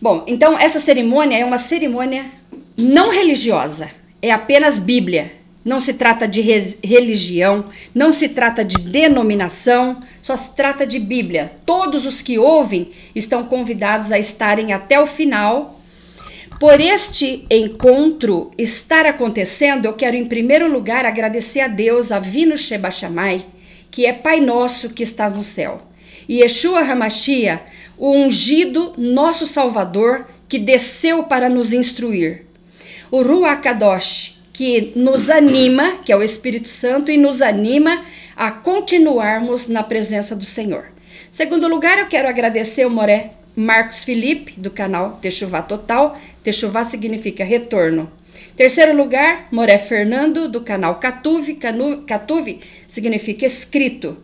Bom, então essa cerimônia é uma cerimônia não religiosa, é apenas Bíblia. Não se trata de religião, não se trata de denominação, só se trata de Bíblia. Todos os que ouvem estão convidados a estarem até o final. Por este encontro estar acontecendo, eu quero em primeiro lugar agradecer a Deus, a Vino Sheba Shammai, que é Pai Nosso que está no céu, e Yeshua Hamashia, o ungido nosso Salvador, que desceu para nos instruir. O Ruach Kadosh, que nos anima, que é o Espírito Santo, e nos anima a continuarmos na presença do Senhor. Segundo lugar, eu quero agradecer o Moré Marcos Felipe, do canal Techuvá Total. Techuvá significa retorno. Terceiro lugar, Moré Fernando, do canal Catuve. Catuve significa escrito.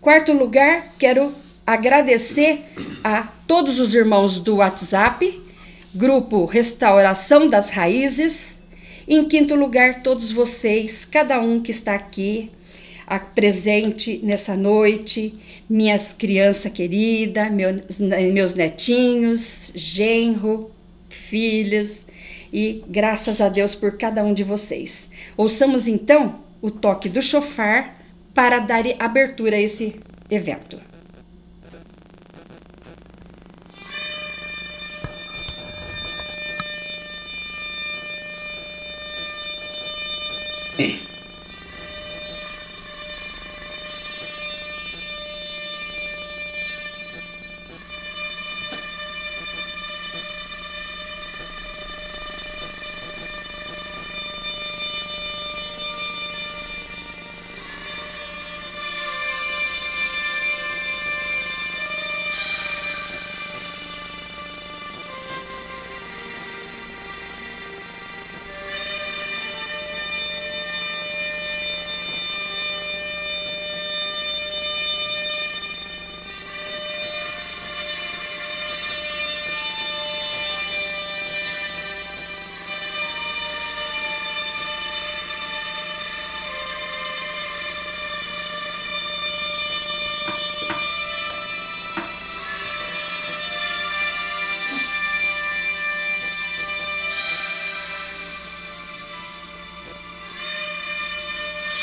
Quarto lugar, quero agradecer a todos os irmãos do WhatsApp, grupo Restauração das Raízes, em quinto lugar, todos vocês, cada um que está aqui presente nessa noite, minhas crianças queridas, meus, meus netinhos, genro, filhos, e graças a Deus por cada um de vocês. Ouçamos então o toque do chofar para dar abertura a esse evento.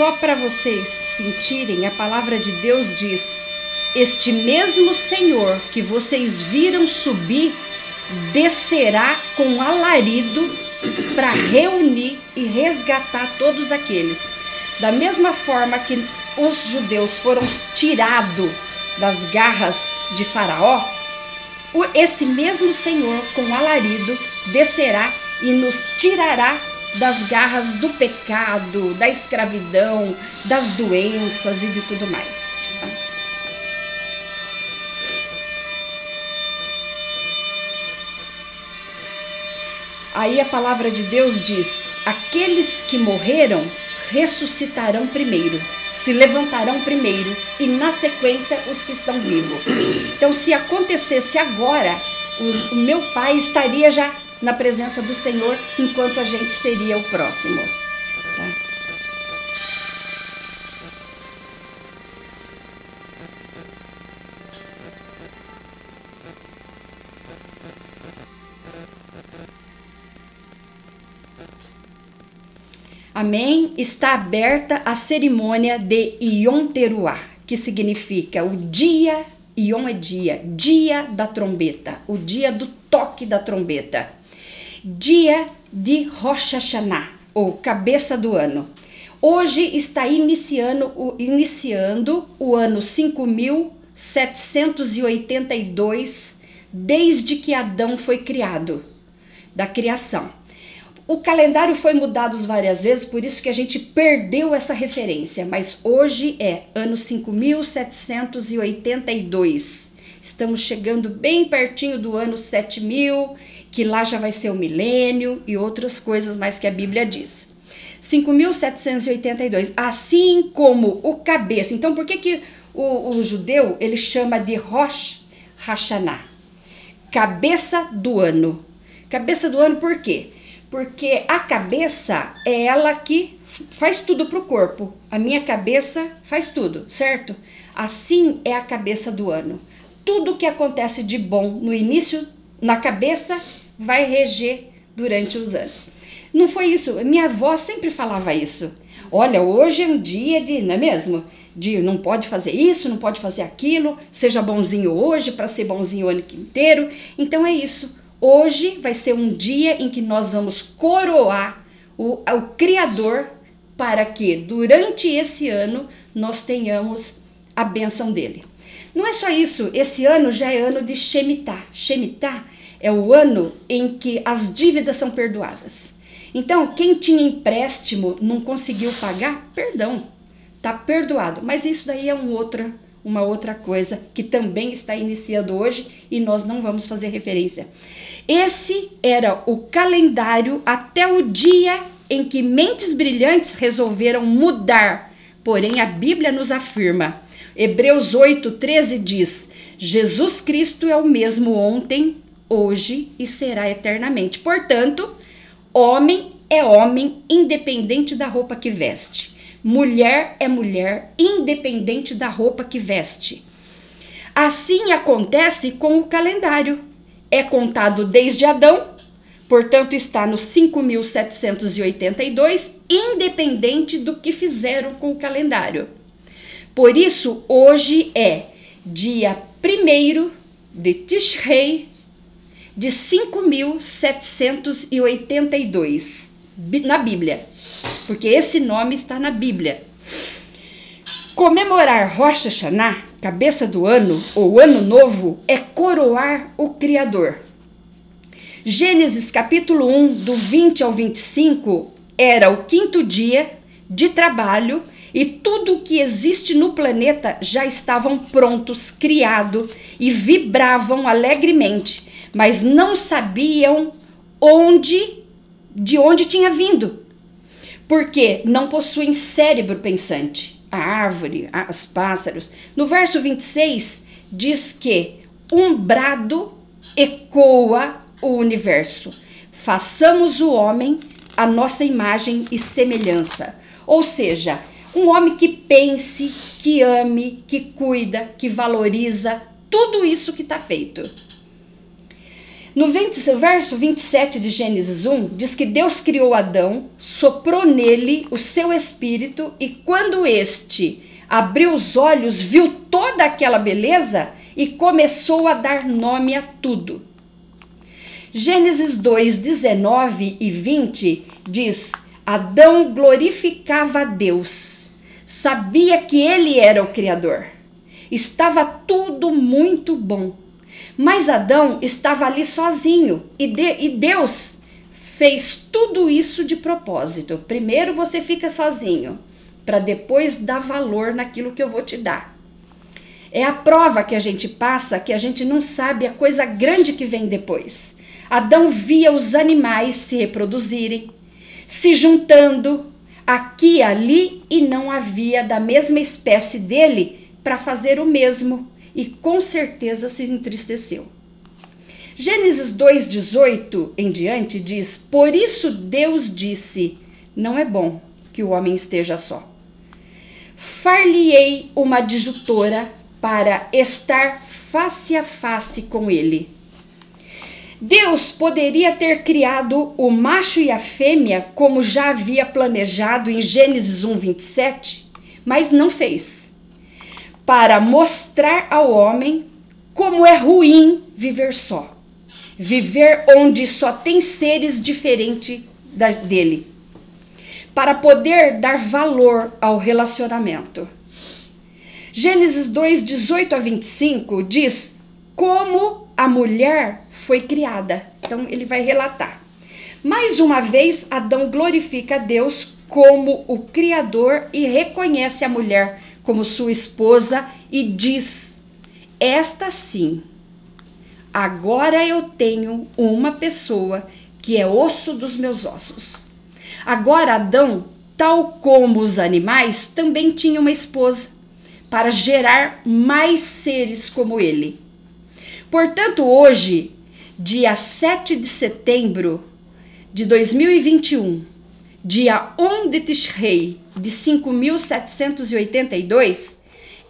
Só para vocês sentirem, a palavra de Deus diz: Este mesmo Senhor que vocês viram subir descerá com alarido para reunir e resgatar todos aqueles. Da mesma forma que os judeus foram tirados das garras de Faraó, esse mesmo Senhor com alarido descerá e nos tirará das garras do pecado, da escravidão, das doenças e de tudo mais. Aí a palavra de Deus diz: aqueles que morreram ressuscitarão primeiro, se levantarão primeiro, e na sequência os que estão vivos. Então, se acontecesse agora, o meu pai estaria já na presença do Senhor enquanto a gente seria o próximo. Tá? Amém? Está aberta a cerimônia de Yom Teruah, que significa o dia, Yom é dia, dia da trombeta, o dia do toque da trombeta dia de Rosh Hashanah, ou cabeça do ano. Hoje está iniciando o, iniciando o ano 5782, desde que Adão foi criado, da criação. O calendário foi mudado várias vezes, por isso que a gente perdeu essa referência, mas hoje é ano 5782. Estamos chegando bem pertinho do ano 7000 que lá já vai ser o milênio e outras coisas mais que a Bíblia diz. 5.782, assim como o cabeça. Então, por que, que o, o judeu ele chama de Rosh Hashanah? Cabeça do ano. Cabeça do ano por quê? Porque a cabeça é ela que faz tudo para o corpo. A minha cabeça faz tudo, certo? Assim é a cabeça do ano. Tudo que acontece de bom no início na cabeça vai reger durante os anos. Não foi isso. Minha avó sempre falava isso. Olha, hoje é um dia de, não é mesmo? De não pode fazer isso, não pode fazer aquilo, seja bonzinho hoje para ser bonzinho o ano inteiro. Então é isso. Hoje vai ser um dia em que nós vamos coroar o, o Criador para que durante esse ano nós tenhamos a benção dele. Não é só isso, esse ano já é ano de Shemitah. Shemitah é o ano em que as dívidas são perdoadas. Então, quem tinha empréstimo não conseguiu pagar, perdão, tá perdoado. Mas isso daí é um outra, uma outra coisa que também está iniciando hoje e nós não vamos fazer referência. Esse era o calendário até o dia em que mentes brilhantes resolveram mudar. Porém, a Bíblia nos afirma Hebreus 8, 13 diz: Jesus Cristo é o mesmo ontem, hoje e será eternamente. Portanto, homem é homem, independente da roupa que veste. Mulher é mulher, independente da roupa que veste. Assim acontece com o calendário. É contado desde Adão, portanto está no 5782, independente do que fizeram com o calendário. Por isso, hoje é dia 1 de Tishrei de 5782 na Bíblia, porque esse nome está na Bíblia. Comemorar Rosh Hashanah, cabeça do ano ou ano novo, é coroar o Criador. Gênesis capítulo 1, do 20 ao 25, era o quinto dia de trabalho e tudo o que existe no planeta já estavam prontos, criado e vibravam alegremente, mas não sabiam onde, de onde tinha vindo, porque não possuem cérebro pensante. A árvore, os pássaros. No verso 26 diz que um brado ecoa o universo. Façamos o homem a nossa imagem e semelhança. Ou seja, um homem que pense, que ame, que cuida, que valoriza tudo isso que está feito. No 20, verso 27 de Gênesis 1, diz que Deus criou Adão, soprou nele o seu espírito, e quando este abriu os olhos, viu toda aquela beleza e começou a dar nome a tudo. Gênesis 2, 19 e 20 diz: Adão glorificava a Deus sabia que ele era o Criador. Estava tudo muito bom. Mas Adão estava ali sozinho e, de, e Deus fez tudo isso de propósito. Primeiro você fica sozinho, para depois dar valor naquilo que eu vou te dar. É a prova que a gente passa que a gente não sabe a coisa grande que vem depois. Adão via os animais se reproduzirem, se juntando, aqui ali e não havia da mesma espécie dele para fazer o mesmo e com certeza se entristeceu. Gênesis 2:18 em diante diz: Por isso Deus disse: Não é bom que o homem esteja só. Far-lhe-ei uma adjutora para estar face a face com ele Deus poderia ter criado o macho e a fêmea como já havia planejado em Gênesis 1:27, mas não fez. Para mostrar ao homem como é ruim viver só. Viver onde só tem seres diferentes dele. Para poder dar valor ao relacionamento. Gênesis 2, 18 a 25 diz como a mulher foi criada. Então ele vai relatar. Mais uma vez, Adão glorifica a Deus como o Criador e reconhece a mulher como sua esposa e diz: Esta sim, agora eu tenho uma pessoa que é osso dos meus ossos. Agora Adão, tal como os animais, também tinha uma esposa para gerar mais seres como ele. Portanto, hoje, dia 7 de setembro de 2021, dia 1 de Tishrei de 5782,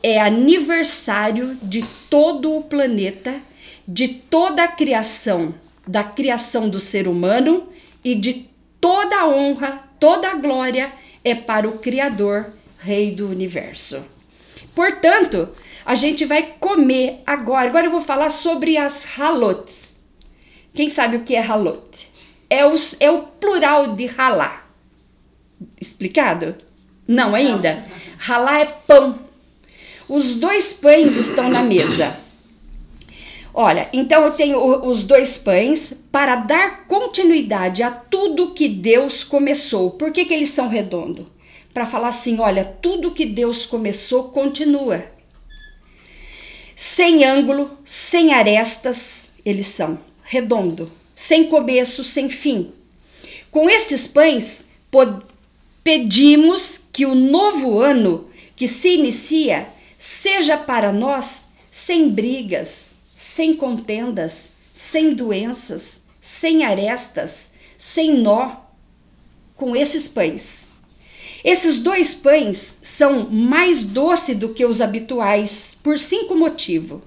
é aniversário de todo o planeta de toda a criação, da criação do ser humano e de toda a honra, toda a glória é para o Criador, Rei do universo. Portanto, a gente vai comer agora. Agora eu vou falar sobre as halotes. Quem sabe o que é halote? É, é o plural de halá. Explicado? Não ainda? Halá é pão. Os dois pães estão na mesa. Olha, então eu tenho os dois pães para dar continuidade a tudo que Deus começou. Por que, que eles são redondos? Para falar assim: olha, tudo que Deus começou continua. Sem ângulo, sem arestas, eles são redondo, sem começo, sem fim. Com estes pães, pedimos que o novo ano que se inicia seja para nós sem brigas, sem contendas, sem doenças, sem arestas, sem nó, com esses pães. Esses dois pães são mais doces do que os habituais por cinco motivos.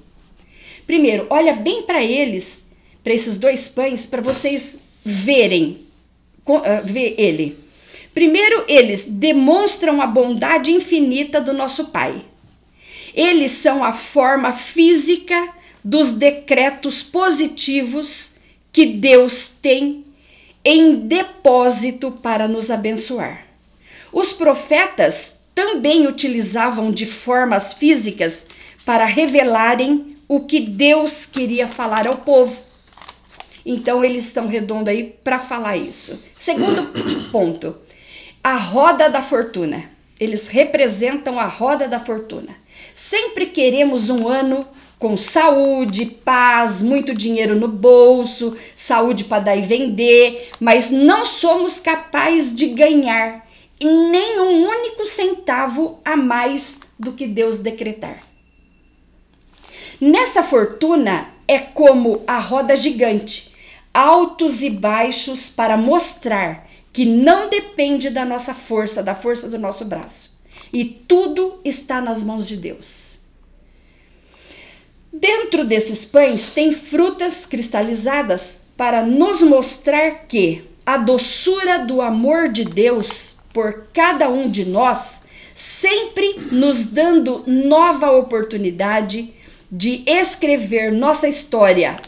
Primeiro, olha bem para eles, para esses dois pães, para vocês verem, uh, ver ele. Primeiro, eles demonstram a bondade infinita do nosso Pai. Eles são a forma física dos decretos positivos que Deus tem em depósito para nos abençoar. Os profetas também utilizavam de formas físicas para revelarem o que Deus queria falar ao povo. Então eles estão redondos aí para falar isso. Segundo ponto, a roda da fortuna. Eles representam a roda da fortuna. Sempre queremos um ano com saúde, paz, muito dinheiro no bolso, saúde para dar e vender, mas não somos capazes de ganhar nem um único centavo a mais do que Deus decretar. Nessa fortuna é como a roda gigante, altos e baixos para mostrar que não depende da nossa força, da força do nosso braço. E tudo está nas mãos de Deus. Dentro desses pães tem frutas cristalizadas para nos mostrar que a doçura do amor de Deus por cada um de nós, sempre nos dando nova oportunidade de escrever nossa história,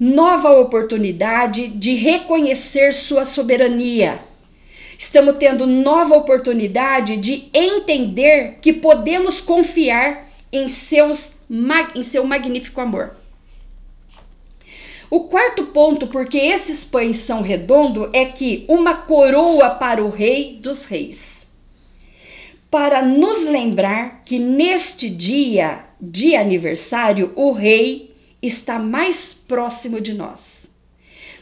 nova oportunidade de reconhecer sua soberania. Estamos tendo nova oportunidade de entender que podemos confiar em, seus, em seu magnífico amor. O quarto ponto, porque esses pães são redondos, é que uma coroa para o Rei dos Reis. Para nos lembrar que neste dia de aniversário, o Rei está mais próximo de nós.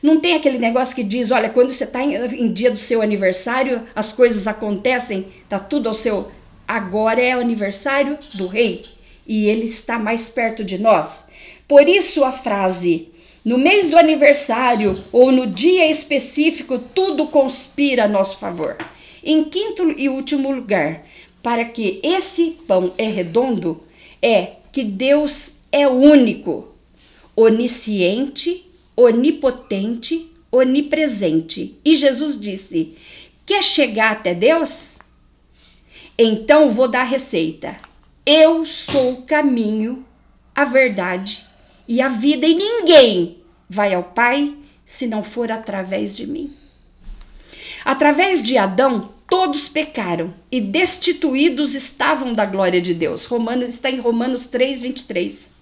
Não tem aquele negócio que diz: olha, quando você está em, em, dia do seu aniversário, as coisas acontecem, tá tudo ao seu. Agora é o aniversário do Rei e ele está mais perto de nós. Por isso a frase no mês do aniversário ou no dia específico, tudo conspira a nosso favor. Em quinto e último lugar, para que esse pão é redondo, é que Deus é único, onisciente, onipotente, onipresente. E Jesus disse: Quer chegar até Deus? Então vou dar a receita. Eu sou o caminho, a verdade e a vida, e ninguém vai ao Pai se não for através de mim. Através de Adão, todos pecaram e destituídos estavam da glória de Deus. Romanos está em Romanos 3, 23.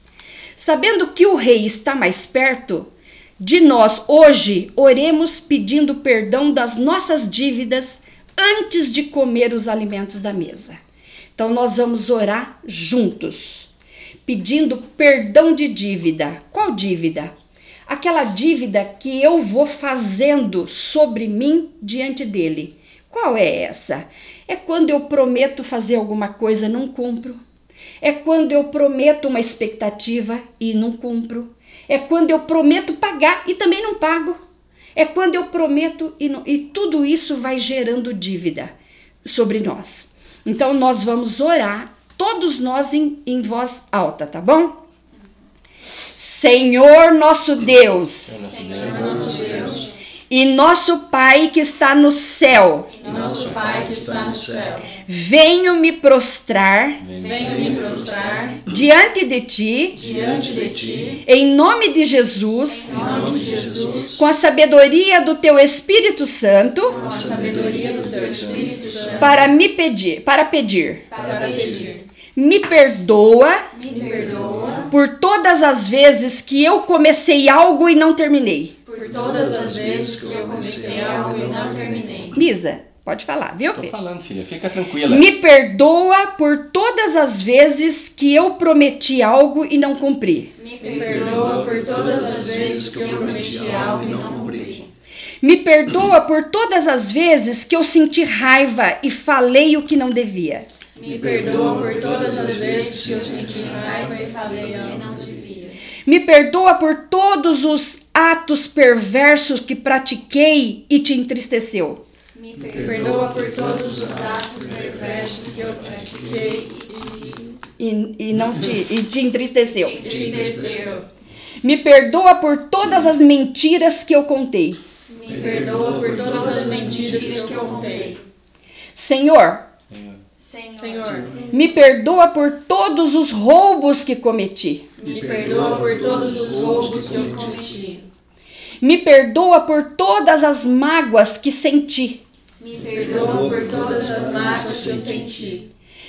Sabendo que o rei está mais perto de nós hoje, oremos pedindo perdão das nossas dívidas antes de comer os alimentos da mesa. Então nós vamos orar juntos, pedindo perdão de dívida. Qual dívida? Aquela dívida que eu vou fazendo sobre mim diante dele. Qual é essa? É quando eu prometo fazer alguma coisa não cumpro. É quando eu prometo uma expectativa e não cumpro. É quando eu prometo pagar e também não pago. É quando eu prometo e, não, e tudo isso vai gerando dívida sobre nós. Então nós vamos orar, todos nós em, em voz alta, tá bom? Senhor nosso Deus. Senhor nosso Deus, e nosso Pai que está no céu, e nosso Pai que está no céu, venho me prostrar venho me prostrar diante de ti, diante de ti, em nome de Jesus, em nome de Jesus, com a sabedoria do teu Espírito Santo, com a sabedoria do teu Espírito Santo, para me pedir, para pedir. para pedir. Me perdoa Me perdoa por todas as vezes que eu comecei algo e não terminei. por todas as vezes que eu comecei algo e não terminei. Misa, pode falar, viu, Tô Fê? falando, filha, fica tranquila. Me perdoa por todas as vezes que eu prometi algo e não cumpri. Me perdoa por todas as vezes que eu prometi algo e não cumpri. Me perdoa por todas as vezes que eu senti raiva e falei o que não devia. Me perdoa por todas as vezes que eu senti raiva e falei que não devia. Me perdoa por todos os atos perversos que pratiquei e te entristeceu. Me perdoa por todos os atos perversos que eu pratiquei E, e não te, e te entristeceu. e te entristeceu. Me perdoa por todas as mentiras que eu contei. Me perdoa por todas as mentiras que eu contei. Senhor, Senhor, me perdoa por todos os roubos que cometi. me perdoa por todos os roubos que eu cometi. Me perdoa por todas as mágoas que senti. Me perdoa por todas as mágoas que eu senti.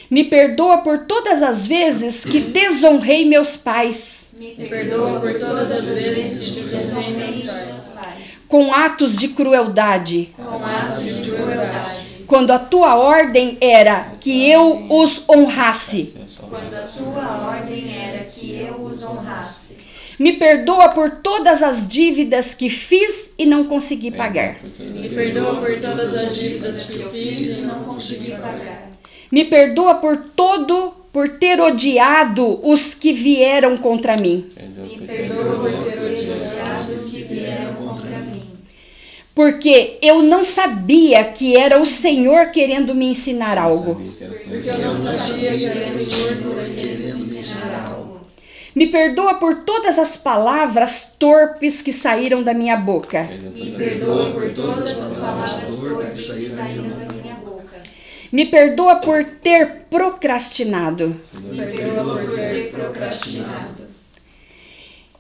Me perdoa por todas as vezes que desonrei meus pais Me perdoa por todas as vezes que desonrei meus pais. com atos de crueldade, Com atos de crueldade. Quando a tua ordem era que eu os honrasse. Quando a tua ordem era que eu os honrasse. Me perdoa por todas as dívidas que fiz e não consegui pagar. Me perdoa por todas as dívidas que eu fiz e não consegui pagar. Me perdoa por todo por ter odiado os que vieram contra mim, Me perdoa por ter porque eu não sabia que era o Senhor querendo me ensinar algo. Porque eu não sabia que era o Senhor querendo me ensinar algo. Me perdoa por todas as palavras torpes que saíram da minha boca. Me perdoa por todas as palavras torpes que saíram da minha boca. Me perdoa por ter procrastinado. Me perdoa por ter procrastinado.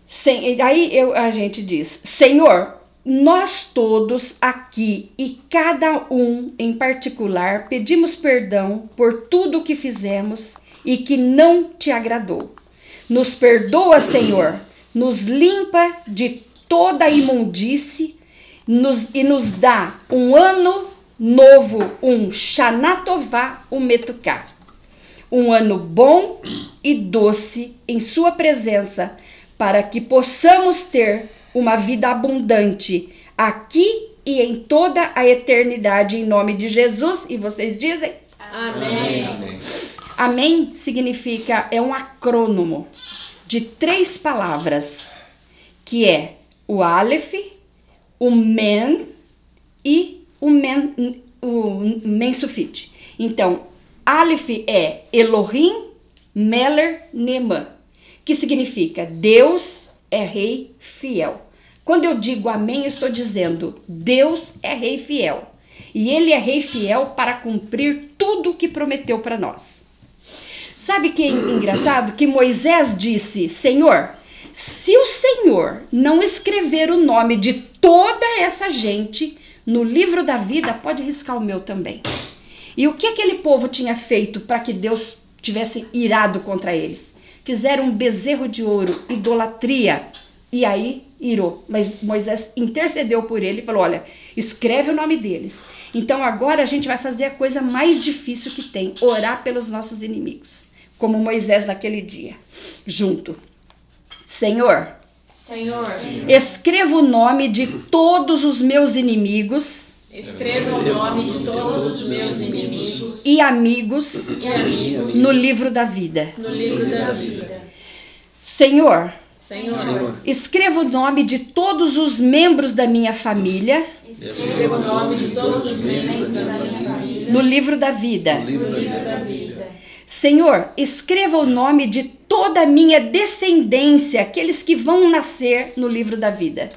Sem, aí eu, a gente diz: Senhor, nós todos aqui e cada um em particular pedimos perdão por tudo o que fizemos e que não te agradou. Nos perdoa, Senhor, nos limpa de toda a imundície nos, e nos dá um ano novo, um Shanatová, um Metuká. Um ano bom e doce em Sua presença, para que possamos ter uma vida abundante aqui e em toda a eternidade, em nome de Jesus. E vocês dizem? Amém. Amém significa, é um acrônomo de três palavras, que é o Aleph, o Men e o Men, o men Sufit. Então, Aleph é Elohim, Meller, Neman, que significa Deus é rei fiel. Quando eu digo amém, estou dizendo Deus é rei fiel. E ele é rei fiel para cumprir tudo o que prometeu para nós. Sabe que é engraçado? Que Moisés disse: Senhor, se o Senhor não escrever o nome de toda essa gente no livro da vida, pode riscar o meu também. E o que aquele povo tinha feito para que Deus tivesse irado contra eles? Fizeram um bezerro de ouro, idolatria. E aí irou. Mas Moisés intercedeu por ele e falou: Olha, escreve o nome deles. Então agora a gente vai fazer a coisa mais difícil que tem: orar pelos nossos inimigos. Como Moisés naquele dia, junto. Senhor, Senhor, escreva o nome de todos os meus inimigos escreva o nome de todos os meus inimigos e amigos e amigos no livro da vida. no livro da vida. Senhor, Senhor, escreva o nome de todos os membros da minha família escreva o nome de todos os membros da minha família no livro da vida. no livro da vida. Senhor, escreva o nome de toda a minha descendência, aqueles que vão nascer no livro da vida.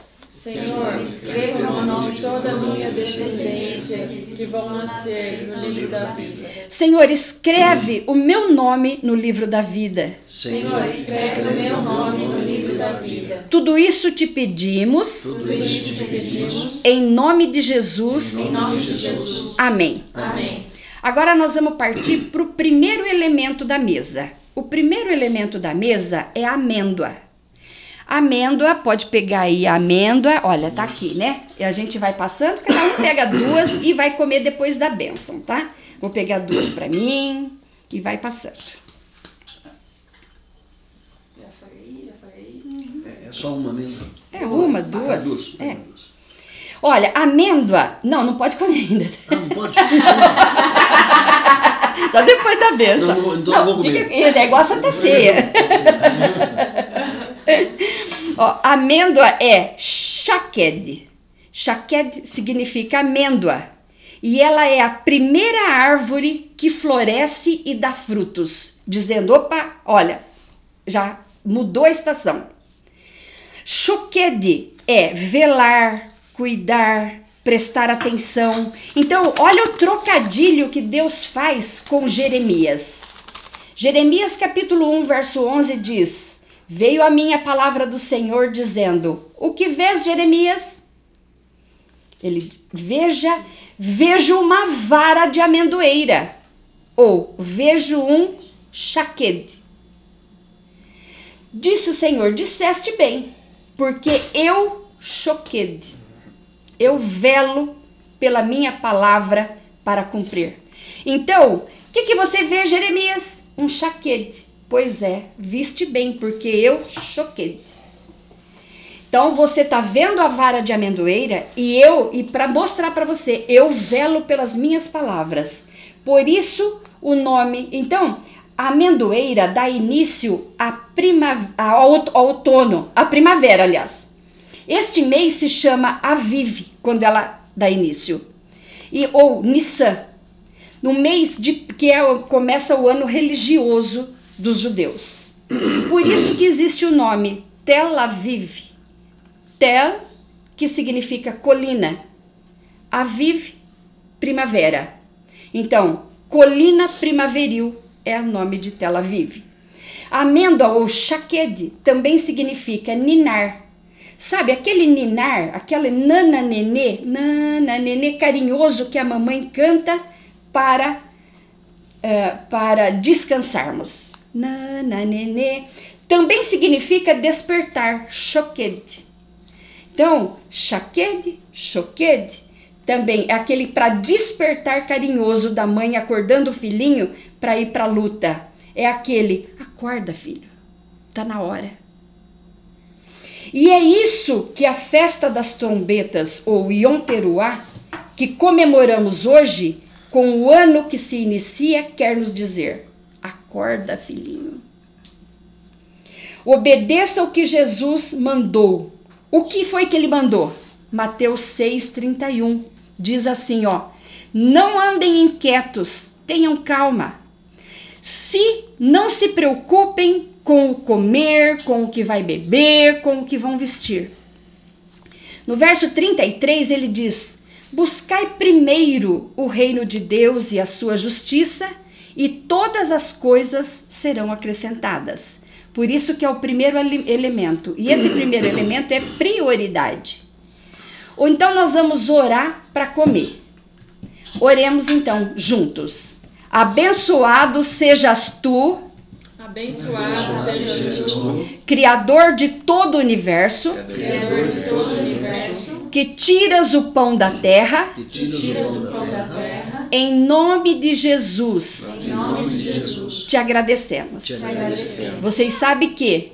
Senhor, escreva o nome de toda a minha descendência que vão nascer no livro da vida. Senhor, escreve o meu nome no livro da vida. Senhor, escreve o meu nome no livro da vida. Tudo isso te pedimos, Tudo isso te pedimos, em nome de Jesus. em nome de Jesus. Amém. Amém. Agora nós vamos partir para o primeiro elemento da mesa. O primeiro elemento da mesa é a amêndoa. Amêndoa, pode pegar aí a amêndoa, olha, tá aqui, né? E a gente vai passando, cada um pega duas e vai comer depois da bênção, tá? Vou pegar duas para mim e vai passando. Já foi aí, já foi aí. É, é só uma mesmo. É uma, Ah, duas. duas. É. duas. Olha, amêndoa, não, não pode comer ainda. Ah, não pode? Só depois da bênção. Não, não, então eu vou comer. fica- isso, é igual a Santa Ceia. Ó, amêndoa é shaked. Shaked significa amêndoa. E ela é a primeira árvore que floresce e dá frutos. Dizendo, opa, olha, já mudou a estação. Shoked é velar, cuidar, prestar atenção. Então, olha o trocadilho que Deus faz com Jeremias. Jeremias capítulo 1, verso 11 diz: Veio a minha palavra do Senhor dizendo: O que vês, Jeremias? Ele veja, vejo uma vara de amendoeira, ou vejo um chaquede. Disse o Senhor: Disseste bem, porque eu choquede. Eu velo pela minha palavra para cumprir. Então, o que, que você vê, Jeremias? Um chaquede. Pois é, viste bem, porque eu choquede. Então você está vendo a vara de amendoeira e eu, e para mostrar para você, eu velo pelas minhas palavras. Por isso o nome. Então, a amendoeira dá início à prima, ao ao outono, à primavera, aliás. Este mês se chama Aviv, quando ela dá início. E, ou Nissan, no mês de que é, começa o ano religioso dos judeus. Por isso que existe o nome Tel Aviv. Tel, que significa colina. Aviv, primavera. Então, colina primaveril é o nome de Tel Aviv. Amêndoa ou chaquede também significa ninar. Sabe, aquele ninar, aquele nana nenê, nana nenê carinhoso que a mamãe canta para eh, para descansarmos. Nana nenê também significa despertar, choquede. Então, chaquede, choquede, também é aquele para despertar carinhoso da mãe acordando o filhinho para ir para a luta. É aquele, acorda filho, tá na hora. E é isso que a festa das trombetas, ou Yom Teruah, que comemoramos hoje, com o ano que se inicia, quer nos dizer: acorda, filhinho. Obedeça o que Jesus mandou. O que foi que ele mandou? Mateus 6:31 diz assim, ó: Não andem inquietos, tenham calma. Se não se preocupem com o comer, com o que vai beber, com o que vão vestir. No verso 33 ele diz: Buscai primeiro o reino de Deus e a sua justiça, e todas as coisas serão acrescentadas. Por isso que é o primeiro ele- elemento. E esse primeiro elemento é prioridade. Ou então nós vamos orar para comer. Oremos então juntos. Abençoado sejas tu, Abençoado seja tu, Criador de todo o universo, Criador de todo o universo, que tiras o pão da terra, Que tiras o pão da terra, em nome de Jesus. em nome de Jesus. Te agradecemos. Te Agradecemos. Vocês sabem que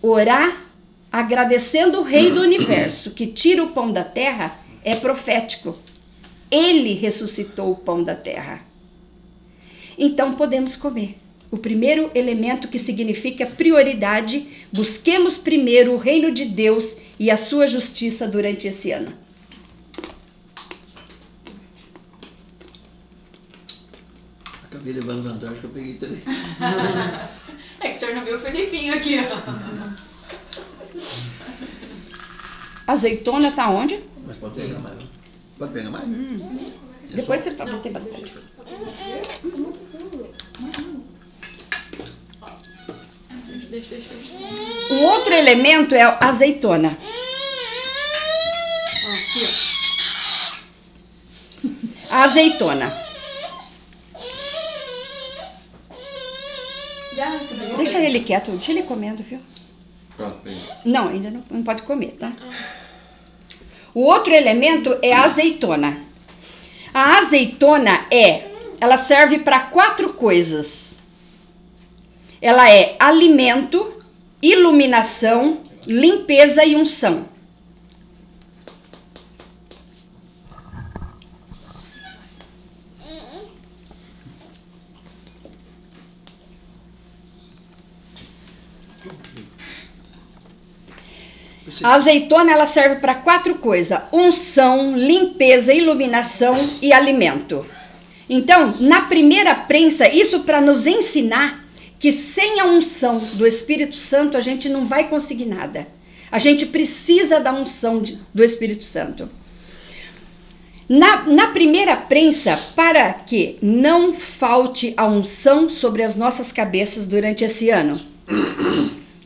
orar agradecendo o Rei do Universo, que tira o pão da terra, é profético. Ele ressuscitou o pão da terra. Então podemos comer. O primeiro elemento que significa prioridade, busquemos primeiro o reino de Deus e a sua justiça durante esse ano. Acabei levando vantagem que eu peguei três. É que o senhor não viu o Felipinho aqui, ó. Azeitona tá onde? Mas pode pegar mais. né? Pode pegar mais? É Depois só- você pode ter bastante. Um outro elemento é a azeitona. Ó, aqui, ó. A azeitona. Deixa ele quieto, deixa ele comendo, viu? Pronto. Não, ainda não, não pode comer, tá? O outro elemento é a azeitona. A azeitona é, ela serve para quatro coisas. Ela é alimento, iluminação, limpeza e unção. A azeitona ela serve para quatro coisas: unção, limpeza, iluminação e alimento. Então, na primeira prensa, isso para nos ensinar que sem a unção do Espírito Santo a gente não vai conseguir nada. A gente precisa da unção de- do Espírito Santo. Na, na primeira prensa, para que não falte a unção sobre as nossas cabeças durante esse ano.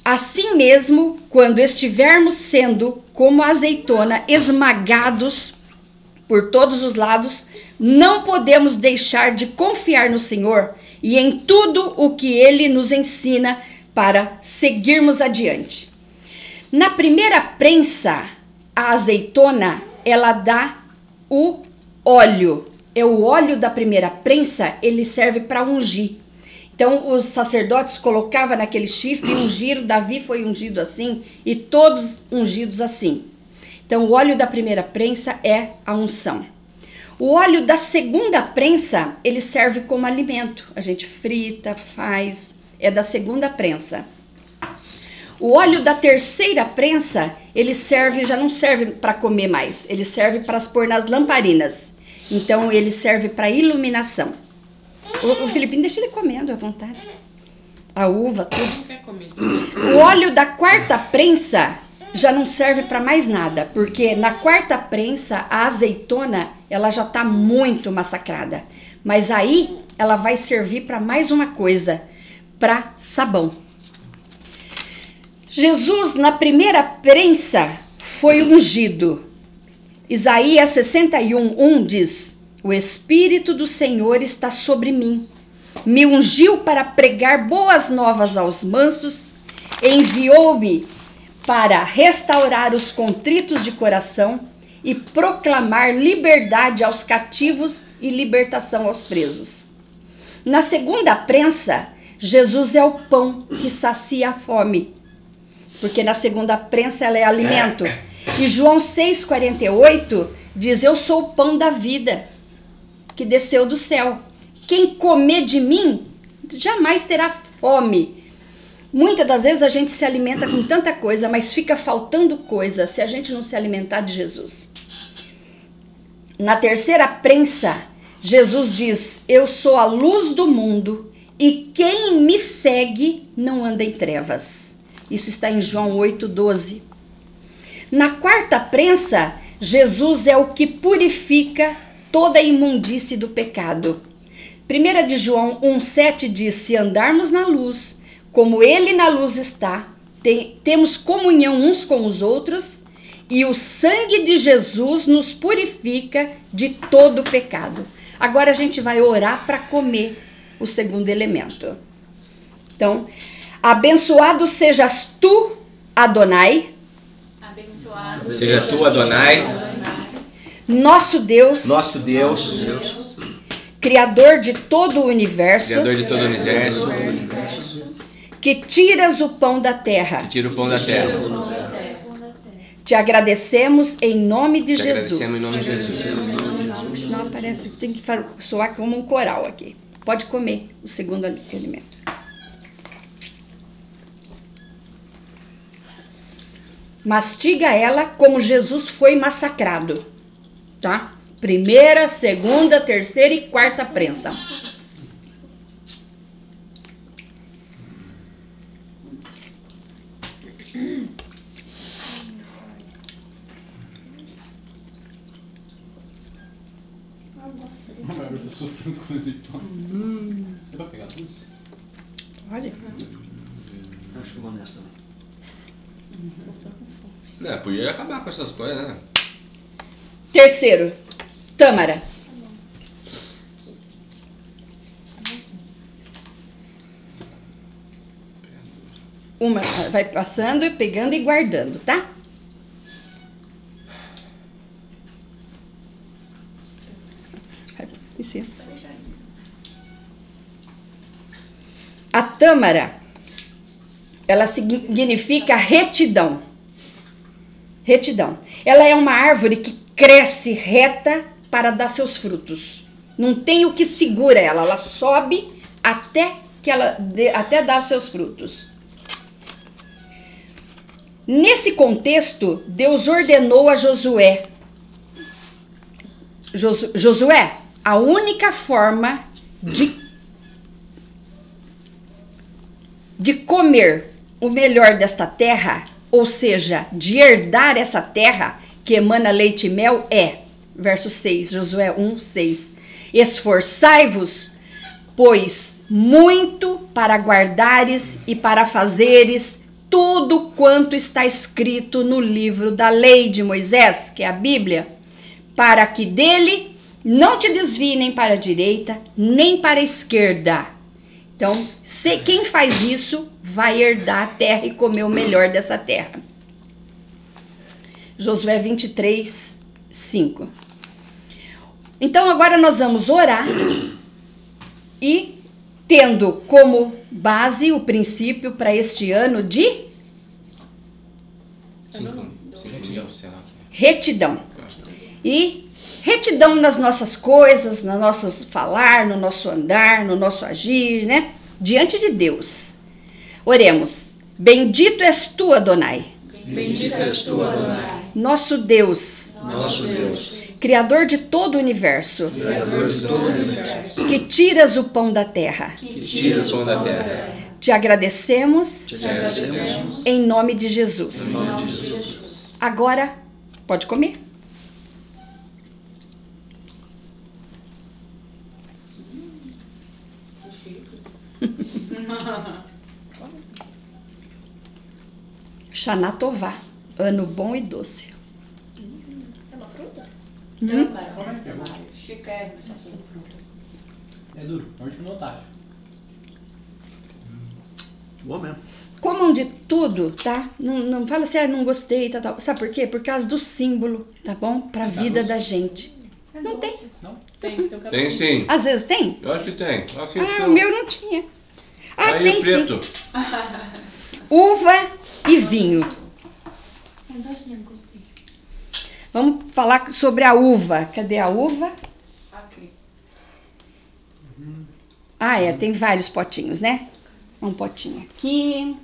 Assim mesmo, quando estivermos sendo como azeitona esmagados por todos os lados, não podemos deixar de confiar no Senhor e em tudo o que ele nos ensina para seguirmos adiante. Na primeira prensa, a azeitona, ela dá o óleo. É o óleo da primeira prensa, ele serve para ungir. Então os sacerdotes colocavam naquele chifre e ungiram, Davi foi ungido assim e todos ungidos assim. Então o óleo da primeira prensa é a unção. O óleo da segunda prensa, ele serve como alimento. A gente frita, faz, é da segunda prensa. O óleo da terceira prensa, ele serve, já não serve para comer mais, ele serve para pôr nas lamparinas. Então ele serve para iluminação. O, o Filipinho, deixa ele comendo à vontade. A uva, tudo. O óleo da quarta prensa já não serve para mais nada, porque na quarta prensa a azeitona ela já está muito massacrada. Mas aí ela vai servir para mais uma coisa, para sabão. Jesus na primeira prensa foi ungido. Isaías 61, 1 diz: O Espírito do Senhor está sobre mim. Me ungiu para pregar boas novas aos mansos, enviou-me para restaurar os contritos de coração e proclamar liberdade aos cativos e libertação aos presos. Na segunda prensa, Jesus é o pão que sacia a fome, porque na segunda prensa ela é alimento. E João 6,48 diz: Eu sou o pão da vida que desceu do céu. Quem comer de mim jamais terá fome. Muitas das vezes a gente se alimenta com tanta coisa, mas fica faltando coisa se a gente não se alimentar de Jesus. Na terceira prensa, Jesus diz: Eu sou a luz do mundo e quem me segue não anda em trevas. Isso está em João 8,12. Na quarta prensa, Jesus é o que purifica toda a imundície do pecado. 1 de João 1,7 diz: Se andarmos na luz, como Ele na luz está, tem- temos comunhão uns com os outros, e o sangue de Jesus nos purifica de todo pecado. Agora a gente vai orar para comer o segundo elemento. Então, abençoado sejas tu, Adonai, Abençoado Seja tu, Adonai, nosso Deus, nosso Deus, Criador de todo o universo, Criador de todo o universo, que tiras o pão da terra. que tira o pão da terra. Te agradecemos em nome de Te Jesus. agradecemos em nome de Jesus. Senão aparece, tem que soar como um coral aqui. Pode comer o segundo ali- alimento. Mastiga ela como Jesus foi massacrado, tá? Primeira, segunda, terceira e quarta prensa. Eu sofrendo com esse tom. Hum. Pra pegar tudo isso? Olha. Acho que vou nessa também. É, podia acabar com essas coisas, né? Terceiro, tâmaras. Uma vai passando pegando e guardando, tá? A tâmara, ela significa retidão. Retidão. Ela é uma árvore que cresce reta para dar seus frutos. Não tem o que segura ela, ela sobe até que ela dê, até dar seus frutos. Nesse contexto, Deus ordenou a Josué. Josu- Josué, a única forma de de comer o melhor desta terra, ou seja, de herdar essa terra que emana leite e mel, é, verso 6, Josué 1, 6. Esforçai-vos, pois, muito para guardares e para fazeres tudo quanto está escrito no livro da lei de Moisés, que é a Bíblia, para que dele não te desvie nem para a direita, nem para a esquerda. Então, se, quem faz isso vai herdar a terra e comer o melhor dessa terra. Josué 23, 5. Então, agora nós vamos orar e tendo como base o princípio para este ano de Cinco. Sei lá. retidão. E retidão nas nossas coisas, no nosso falar, no nosso andar, no nosso agir, né? Diante de Deus. Oremos. Bendito és tu, Adonai, Bendito és tu, Adonai, nosso Deus, nosso Deus, Criador de todo o universo, Criador de todo o universo, que tiras o pão da terra. que Tira o tiras som da terra. Te agradecemos Te agradecemos em nome de Jesus. em nome de Jesus. Agora, pode comer. Xanatová, ano bom e doce. É uma fruta? Como é que pegou? Chiquérrimo essa fruta. É duro, morde no otário. Bom mesmo. Comam de tudo, tá? Não, não fala assim, ah, não gostei, tal, tal. Sabe por quê? Por causa do símbolo, tá bom? Pra vida da gente. Não tem. Não? Tem, tem um. Tem sim. Às vezes tem. Eu acho que tem. Acho que Ah, o meu não tinha. Ah, Aí tem o sim. preto. Uva e vinho. Vamos falar sobre a uva. Cadê a uva? Aqui. Ah, é, tem vários potinhos, né? Um potinho aqui.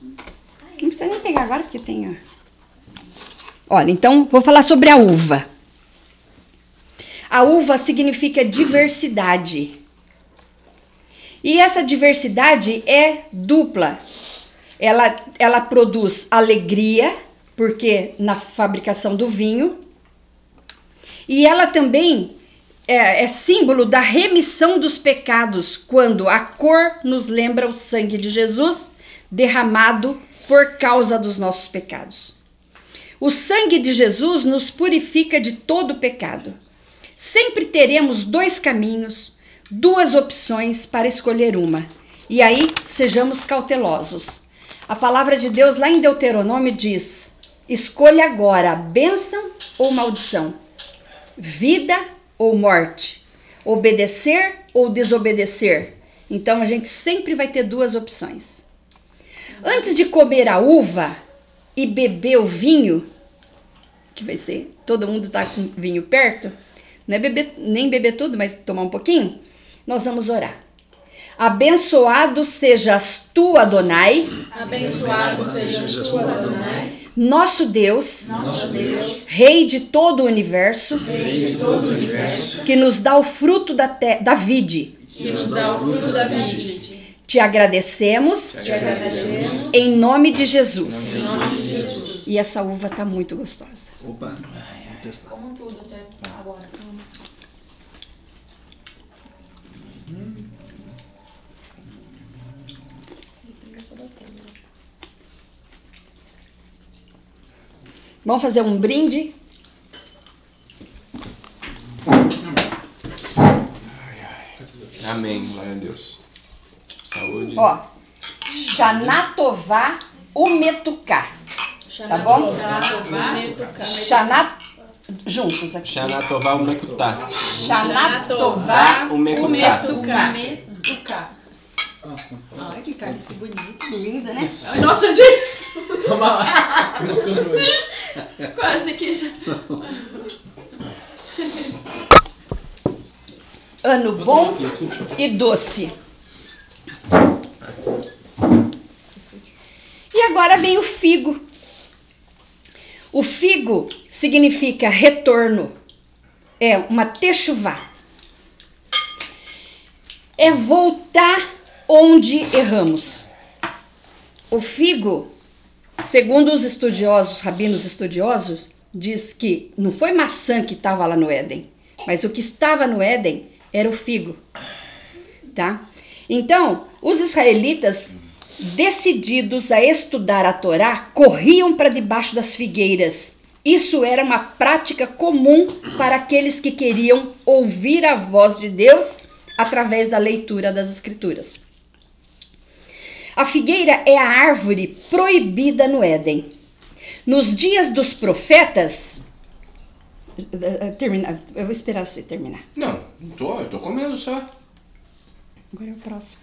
Não precisa nem pegar agora, porque tem. Ó. Olha, então vou falar sobre a uva. A uva significa diversidade. E essa diversidade é dupla. Ela, ela produz alegria, porque na fabricação do vinho, e ela também é, é símbolo da remissão dos pecados, quando a cor nos lembra o sangue de Jesus derramado por causa dos nossos pecados. O sangue de Jesus nos purifica de todo pecado. Sempre teremos dois caminhos, duas opções para escolher uma. E aí, sejamos cautelosos. A palavra de Deus lá em Deuteronômio diz: escolha agora bênção ou maldição, vida ou morte, obedecer ou desobedecer. Então a gente sempre vai ter duas opções. Antes de comer a uva e beber o vinho, que vai ser, todo mundo tá com vinho perto, não é beber, nem beber tudo, mas tomar um pouquinho, nós vamos orar. Abençoado sejas tu, Adonai, Abençoado seja a sua Adonai, nosso Deus, Nosso Deus, Rei de todo o universo, Rei de todo o universo, que nos dá o fruto da, te- da vide. que nos dá o fruto da vide. Te agradecemos Te agradecemos em nome de Jesus. em nome de Jesus. E essa uva tá muito gostosa. opa. Como tudo até agora. Vamos fazer um brinde? Amém, glória a Deus. Saúde. Ó, Xanatová Umetuká. Tá bom? Xanat... Juntos aqui. Xanatová Umekutá. Xanatová falou. Ai, que cálice bonito. Linda, né? Nossa, gente, Calma lá. Quase que já. Ano bom e doce. E agora vem o figo. O figo significa retorno. É uma techuvá. É voltar onde erramos. O figo, segundo os estudiosos, rabinos estudiosos, diz que não foi maçã que estava lá no Éden, mas o que estava no Éden era o figo, tá? Então, os israelitas, decididos a estudar a Torá, corriam para debaixo das figueiras. Isso era uma prática comum para aqueles que queriam ouvir a voz de Deus através da leitura das Escrituras. A figueira é a árvore proibida no Éden. Nos dias dos profetas. Termina, eu vou esperar você terminar. Não, não tô, eu tô comendo só. Agora é o próximo.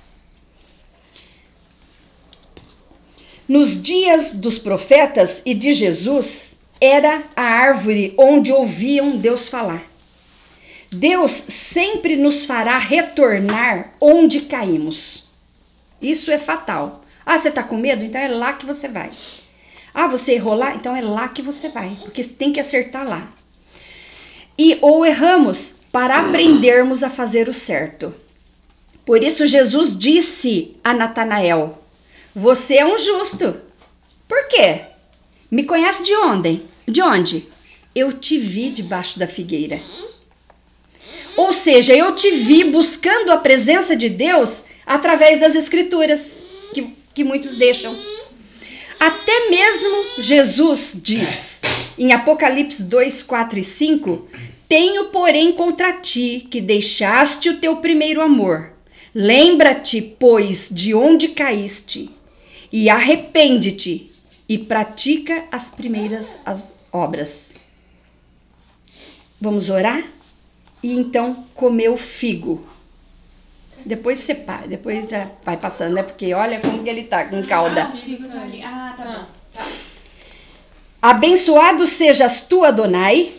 Nos dias dos profetas e de Jesus, era a árvore onde ouviam Deus falar. Deus sempre nos fará retornar onde caímos. Isso é fatal. Ah, você tá com medo? Então é lá que você vai. Ah, você errou lá? Então é lá que você vai, porque você tem que acertar lá. E ou erramos para aprendermos a fazer o certo. Por isso Jesus disse a Natanael: Você é um justo. Por quê? Me conhece de onde? De onde? Eu te vi debaixo da figueira. Ou seja, eu te vi buscando a presença de Deus através das escrituras, que, que muitos deixam. Até mesmo Jesus diz em Apocalipse 2, 4 e 5: Tenho, porém, contra ti que deixaste o teu primeiro amor. Lembra-te, pois, de onde caíste, e arrepende-te, e pratica as primeiras as obras. Vamos orar? E então comer o figo. Depois separa, depois já vai passando, né? Porque olha como que ele tá com cauda. Ah, tá. Ah, tá bom. Tá. Abençoado sejas tu, Adonai,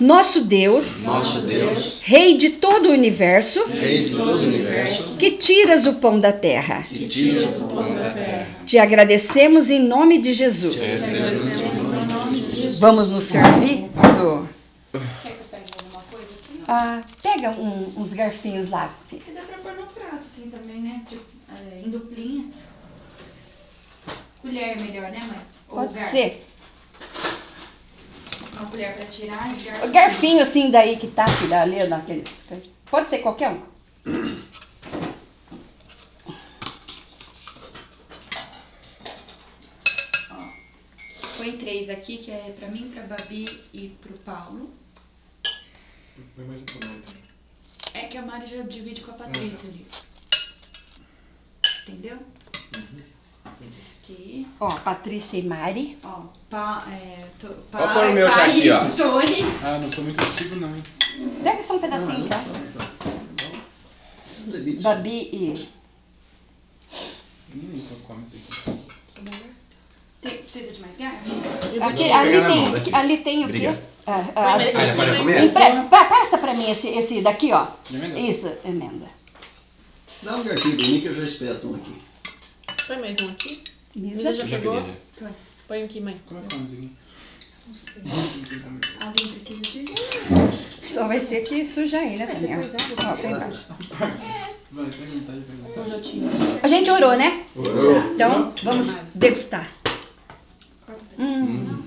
nosso Deus, Nosso Deus, Rei de todo o universo, Rei de todo o universo, que tiras o pão da terra. que tiras o pão da terra. Te agradecemos em nome de Jesus. Vamos nos servir do. Quer que eu pegue alguma coisa aqui? Ah, pega um- uns garfinhos lá. Que dá pra pôr no prato, assim, também, né? Tipo, é, em duplinha. Colher é melhor, né, mãe? Ou Pode garfo? ser. Uma colher pra tirar e garfo. O garfinho assim daí que tá aqui, ali naqueles. Pode ser qualquer um. Põe três aqui, que é pra mim, pra Babi e pro Paulo. Põe mais um. É que a Mari já divide com a Patrícia ali. Entendeu? Aqui, Ó, Patrícia e Mari. ó. Pa, é, to, pa, Ó, põe o meu já pai aqui, ó. Tony. Ah, não sou muito antigo não, hein? Pega só um pedacinho, tá? Babi e. Nem então come isso aqui. Tem, precisa de mais garfo? Aqui, ali, mão, tem, daqui. ali tem o quê? Obrigado. Ah, ah, as- Ah, comer? Pa- Passa pra mim esse, esse daqui, ó. De amêndoa? Isso, emenda. Dá um garfinho pra mim que eu já espeto um aqui. Põe mais um aqui. Lisa. Já pegou? já. Põe aqui, mãe. Como é que isso aqui? Alguém precisa disso? Só vai ter que sujar aí, né, Vai ser Daniel? coisado. Ó, põe embaixo. Vai. A gente orou, né? Orou. Então, vamos degustar. Mm.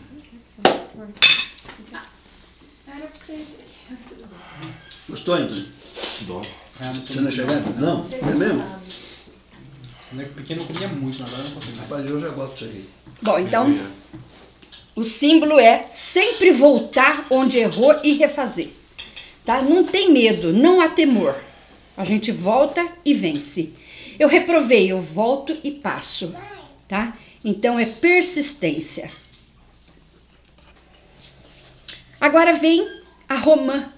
Gostou, então? Você não é chegado? Não? É mesmo? Quando pequeno eu comia muito, agora não consigo. Rapaz, eu já gosto disso aqui. Bom, então, o símbolo é sempre voltar onde errou e refazer. Tá? Não tem medo, não há temor. A gente volta e vence. Eu reprovei, eu volto e passo. Tá? Então é persistência. Agora vem a romã.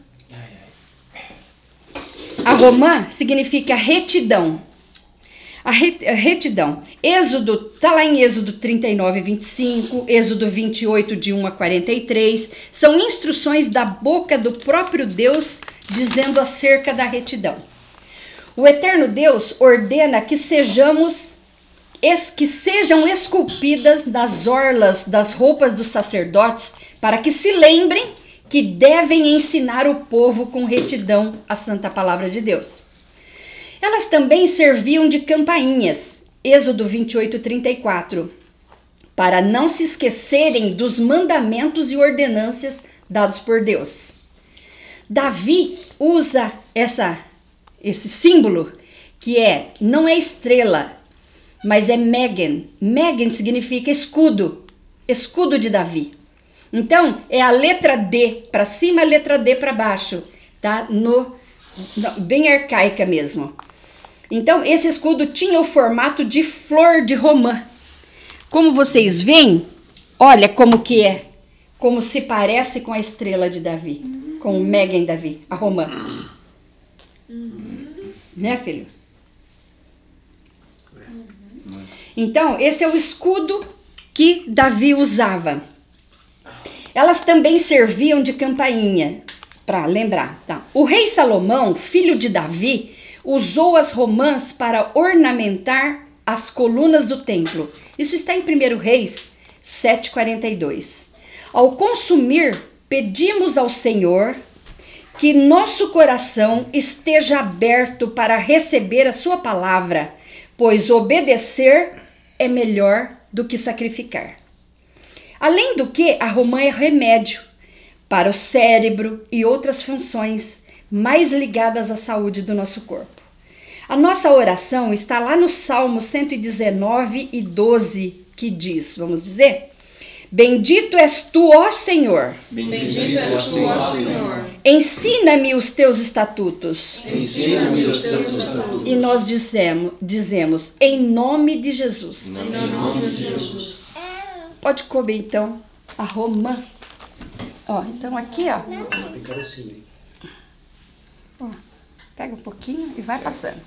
A romã significa retidão. A re- a retidão. Êxodo, tá lá em Êxodo 39, 25, Êxodo 28, de 1 a 43. São instruções da boca do próprio Deus dizendo acerca da retidão. O eterno Deus ordena que sejamos que sejam esculpidas nas orlas das roupas dos sacerdotes, para que se lembrem que devem ensinar o povo com retidão a santa palavra de Deus. Elas também serviam de campainhas, Êxodo 28, 34, para não se esquecerem dos mandamentos e ordenâncias dados por Deus. Davi usa essa esse símbolo que é não é estrela, mas é Megan. Megan significa escudo, escudo de Davi. Então é a letra D para cima, a letra D para baixo, tá? No, no- bem arcaica mesmo. Então esse escudo tinha o formato de flor de romã. Como vocês veem, olha como que é, como se parece com a estrela de Davi, com o Megan Davi, a romã. Né, filho? Então, esse é o escudo que Davi usava. Elas também serviam de campainha, para lembrar, tá? O rei Salomão, filho de Davi, usou as romãs para ornamentar as colunas do templo. Isso está em 1 Reis 7,42. Ao consumir, pedimos ao Senhor que nosso coração esteja aberto para receber a sua palavra, pois obedecer é melhor do que sacrificar. Além do que, a romã é remédio para o cérebro e outras funções mais ligadas à saúde do nosso corpo. A nossa oração está lá no Salmo 119 e 12, que diz, vamos dizer, Bendito és tu, ó Senhor, Bendito és tu, ó Senhor. ensina-me os teus estatutos. Ensina-me os teus estatutos. E nós dizemos, dizemos, em nome de Jesus. Em nome de Jesus. Pode comer então a romã. Ó, então aqui, ó. Ó, pega um pouquinho e vai passando.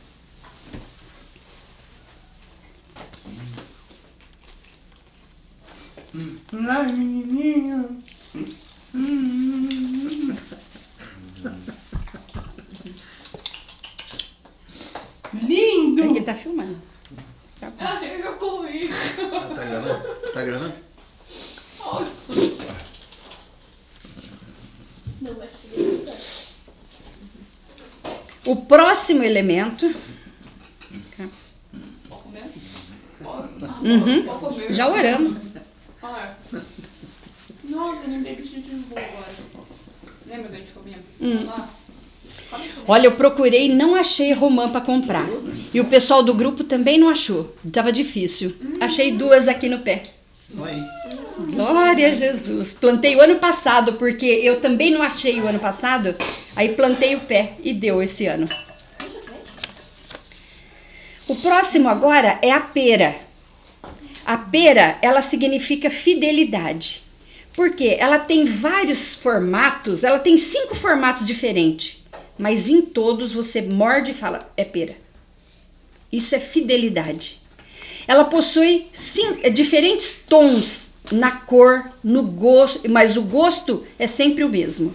Lindo! Aqui tá filmando. Ai, eu comi. Ah, tá gravando? Tá gravando? O próximo elemento. Uhum. Já oramos. Olha. Nossa, eu lembrei que a gente não agora. Lembra que a gente comia? Hum. Lá? Olha, eu procurei e não achei romã para comprar. E o pessoal do grupo também não achou. Tava difícil. Achei duas aqui no pé. Aí. Glória a Jesus. Plantei o ano passado, porque eu também não achei o ano passado. Aí plantei o pé e deu esse ano. O próximo agora é a pera. A pera, ela significa fidelidade. Porque ela tem vários formatos, ela tem cinco formatos diferentes. Mas em todos você morde e fala, é pera. Isso é fidelidade. Ela possui sim, é, diferentes tons na cor, no gosto, mas o gosto é sempre o mesmo.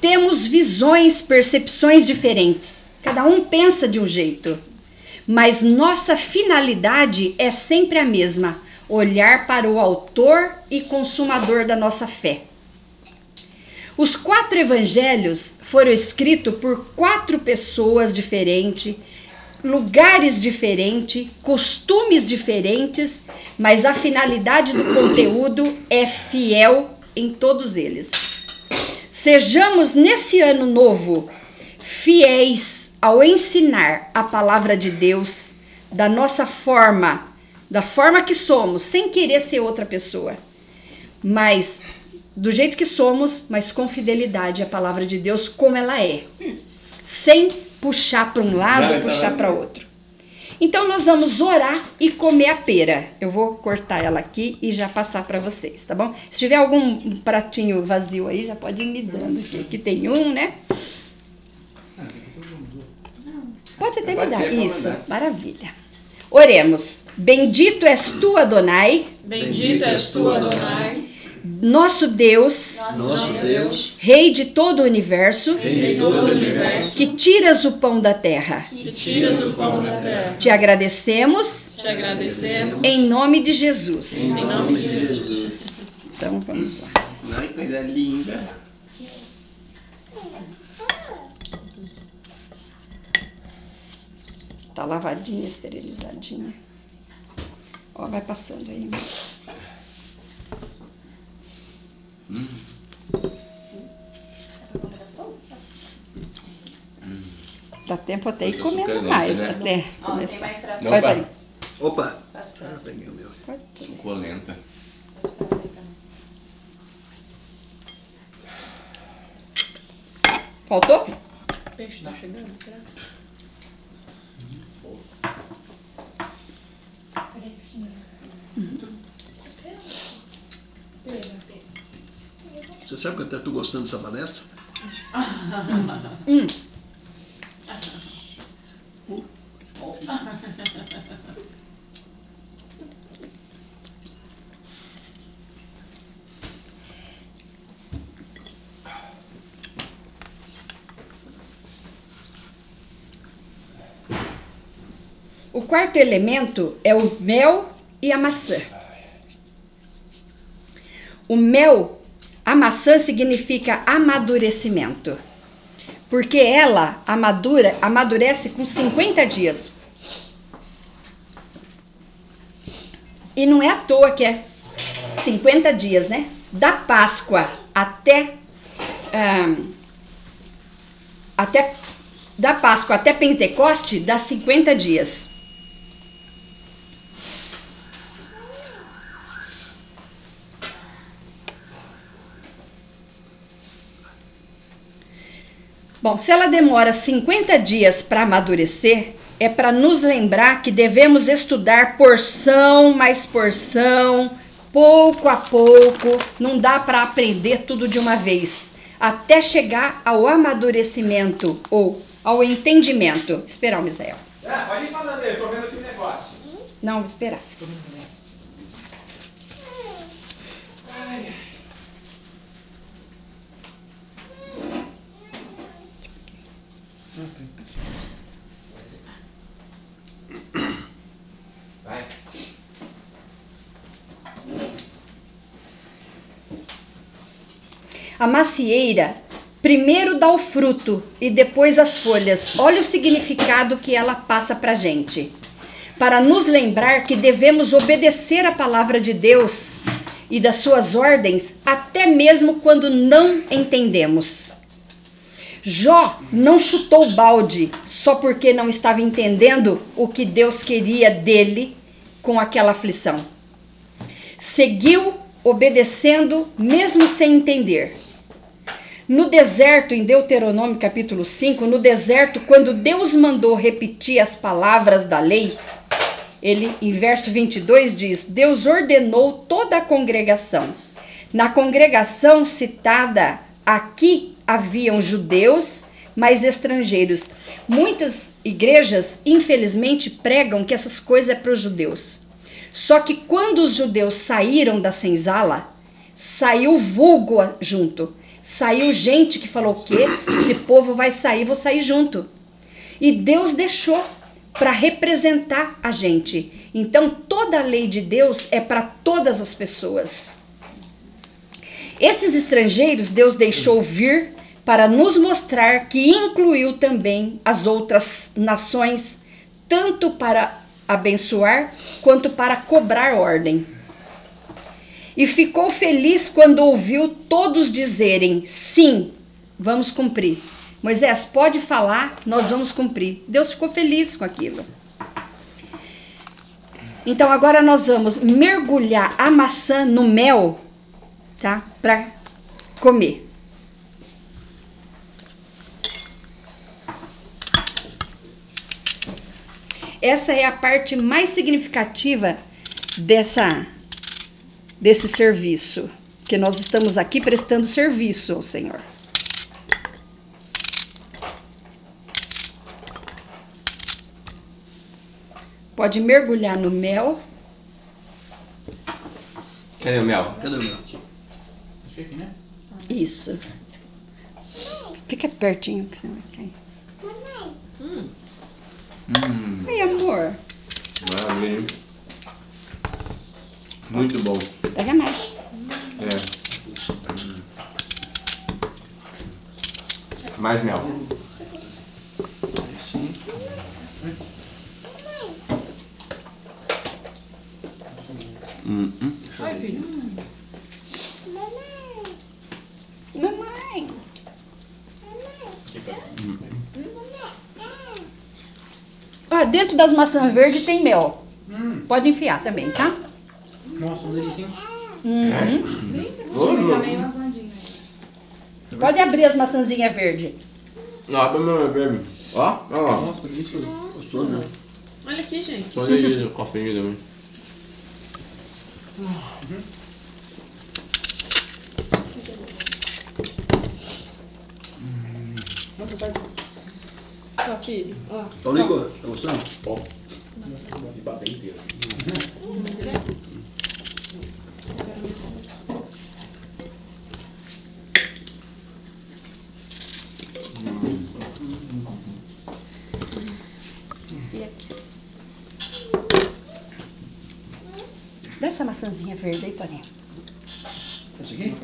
Temos visões, percepções diferentes. Cada um pensa de um jeito. Mas nossa finalidade é sempre a mesma: olhar para o autor e consumador da nossa fé. Os quatro evangelhos foram escritos por quatro pessoas diferentes, lugares diferentes, costumes diferentes, mas a finalidade do conteúdo é fiel em todos eles. Sejamos nesse ano novo fiéis ao ensinar a palavra de Deus da nossa forma, da forma que somos, sem querer ser outra pessoa, mas do jeito que somos, mas com fidelidade à palavra de Deus como ela é, sem puxar para um lado, Vai, puxar para outro. Então nós vamos orar e comer a pera. Eu vou cortar ela aqui e já passar para vocês, tá bom? Se tiver algum pratinho vazio aí, já pode ir me dando aqui. Aqui tem um, né? Pode até me Pode dar. Isso, mandar. maravilha. Oremos. Bendito és tu, Adonai, Bendita és tu, Adonai, nosso Deus, Nosso Deus, Rei de todo o universo, Rei de todo o universo, que tiras o pão da terra. que tiras o pão da terra. Te agradecemos Te agradecemos em nome de Jesus. em nome de Jesus. Então vamos lá. Ai, coisa linda. Tá lavadinha, esterilizadinha. Ó, vai passando aí. Dá tempo até ir comendo mais, né? até Ó, tem mais. Não, Pode vai. ali. Opa, Passa ah, peguei o meu. Pode. Suculenta. Aí pra mim. Faltou? Peixe tá chegando, será? Sabe que até estou gostando dessa palestra? O quarto elemento é o mel e a maçã. O mel, maçã significa amadurecimento. Porque ela amadura, amadurece com 50 dias. E não é à toa que é 50 dias, né? Da Páscoa até. ahn, até da Páscoa até Pentecoste dá 50 dias. Bom, se ela demora 50 dias para amadurecer, é para nos lembrar que devemos estudar porção mais porção, pouco a pouco, não dá para aprender tudo de uma vez, até chegar ao amadurecimento ou ao entendimento. Esperar o Misael. Ah, pode ir falando aí, eu tô vendo aqui o negócio. Não, vou esperar. A macieira primeiro dá o fruto e depois as folhas. Olha o significado que ela passa para gente. Para nos lembrar que devemos obedecer a palavra de Deus e das suas ordens, até mesmo quando não entendemos. Jó não chutou o balde só porque não estava entendendo o que Deus queria dele com aquela aflição. Seguiu obedecendo mesmo sem entender. No deserto, em Deuteronômio capítulo 5, no deserto, quando Deus mandou repetir as palavras da lei, ele, em verso 22, diz: Deus ordenou toda a congregação. Na congregação citada aqui haviam judeus, mas estrangeiros. Muitas igrejas, infelizmente, pregam que essas coisas é para os judeus. Só que quando os judeus saíram da senzala, saiu vulgo junto. Saiu gente que falou o quê? Esse povo vai sair, vou sair junto. E Deus deixou para representar a gente. Então toda a lei de Deus é para todas as pessoas. Esses estrangeiros Deus deixou vir para nos mostrar que incluiu também as outras nações, tanto para abençoar quanto para cobrar ordem. E ficou feliz quando ouviu todos dizerem: Sim, vamos cumprir. Moisés, pode falar, nós vamos cumprir. Deus ficou feliz com aquilo. Então agora nós vamos mergulhar a maçã no mel, tá? Para comer. Essa é a parte mais significativa dessa desse serviço, que nós estamos aqui prestando serviço ao Senhor. Pode mergulhar no mel. Cadê o mel? Cadê o? Achei aqui, né? Isso. Fica pertinho que você vai cair. Hum, Ai, amor. maravilha. Muito bom. Pega mais. É. Mais mel. Sim. Hum, hum. Ai, filho. Mamãe. Ó, dentro das maçãs verdes tem mel. Hum, Pode enfiar também, tá? Delícia, hein? Uhum. Tá lavadinho aí. Pode abrir as maçãzinhas verdes. Ó, meu bebê. Ó, ó. Nossa, que né? Olha aqui, gente. Só de cofrinho também. Ó, filho. Ó. Paulinho, tá gostando? Bom. De bater inteiro. E aqui. Dá essa maçãzinha verde aí, Toninho. Esse aqui?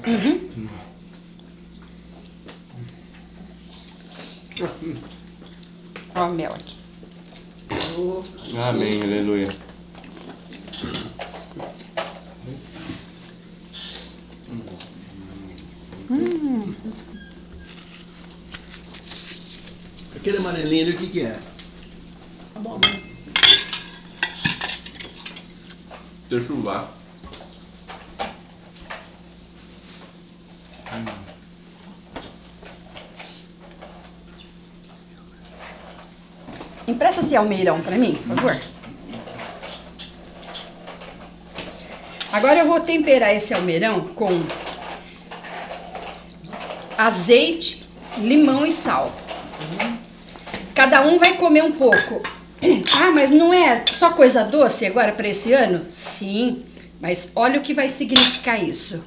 Ó o mel aqui. Oh, Amém, aleluia. aquele amarelinho ali, o que que é? Tá bom. Deixa eu lá. Esse almeirão pra mim, por favor. Agora eu vou temperar esse almeirão com azeite, limão e sal. Cada um vai comer um pouco. Ah, mas não é só coisa doce agora para esse ano? Sim, mas olha o que vai significar isso.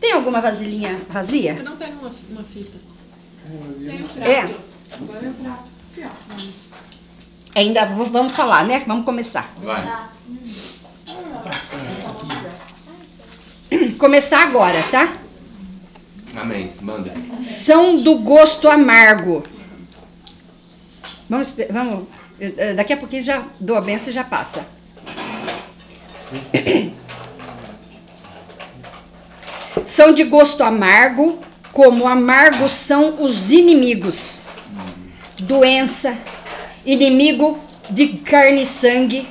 Tem alguma vasilhinha vazia? Você não pega uma, uma fita. Tem um prato. É. Agora é o prato. Ainda vamos falar, né? Vamos começar. Vai. Começar agora, tá? Amém. Manda. São do gosto amargo. Vamos, vamos. eh, eh, Daqui a pouquinho já dou a benção e já passa. São de gosto amargo, como amargos são os inimigos. Doença, inimigo de carne e sangue,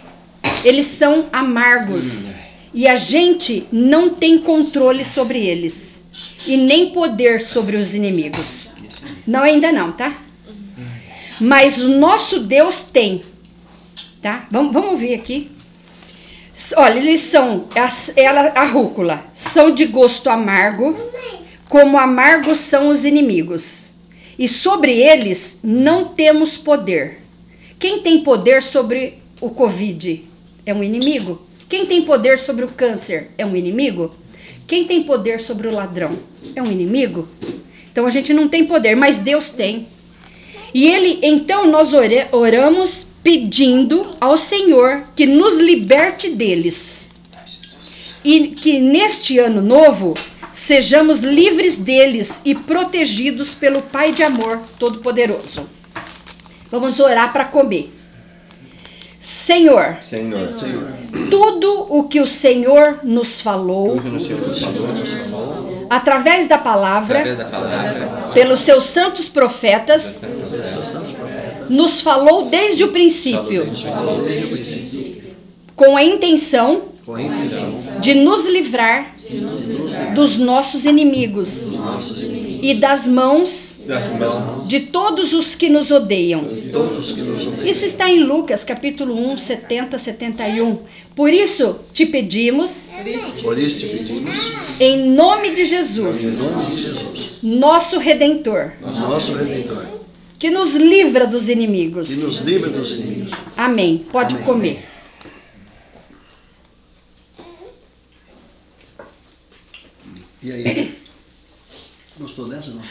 eles são amargos. E a gente não tem controle sobre eles. E nem poder sobre os inimigos. Não, ainda não, tá? Mas o nosso Deus tem. Tá? Vamos, vamos ouvir aqui. Olha, eles são, ela, a rúcula, são de gosto amargo, como amargos são os inimigos. E sobre eles não temos poder. Quem tem poder sobre o Covid é um inimigo? Quem tem poder sobre o câncer é um inimigo? Quem tem poder sobre o ladrão é um inimigo? Então a gente não tem poder, mas Deus tem. E ele, então nós oramos pedindo ao Senhor que nos liberte deles. E que neste ano novo sejamos livres deles e protegidos pelo Pai de amor todo-poderoso. Vamos orar para comer. Senhor, Senhor. Senhor, tudo o que o Senhor nos falou através da palavra, pelos seus santos profetas, nos falou desde o princípio, com a intenção. de nos livrar dos nossos inimigos e das mãos de todos os que nos odeiam. Isso está em Lucas, capítulo 1, 70, 71. Por isso te pedimos, em nome de Jesus, nosso Redentor, que nos livra dos inimigos. Amém. Pode comer. E aí? Gostou dessa não?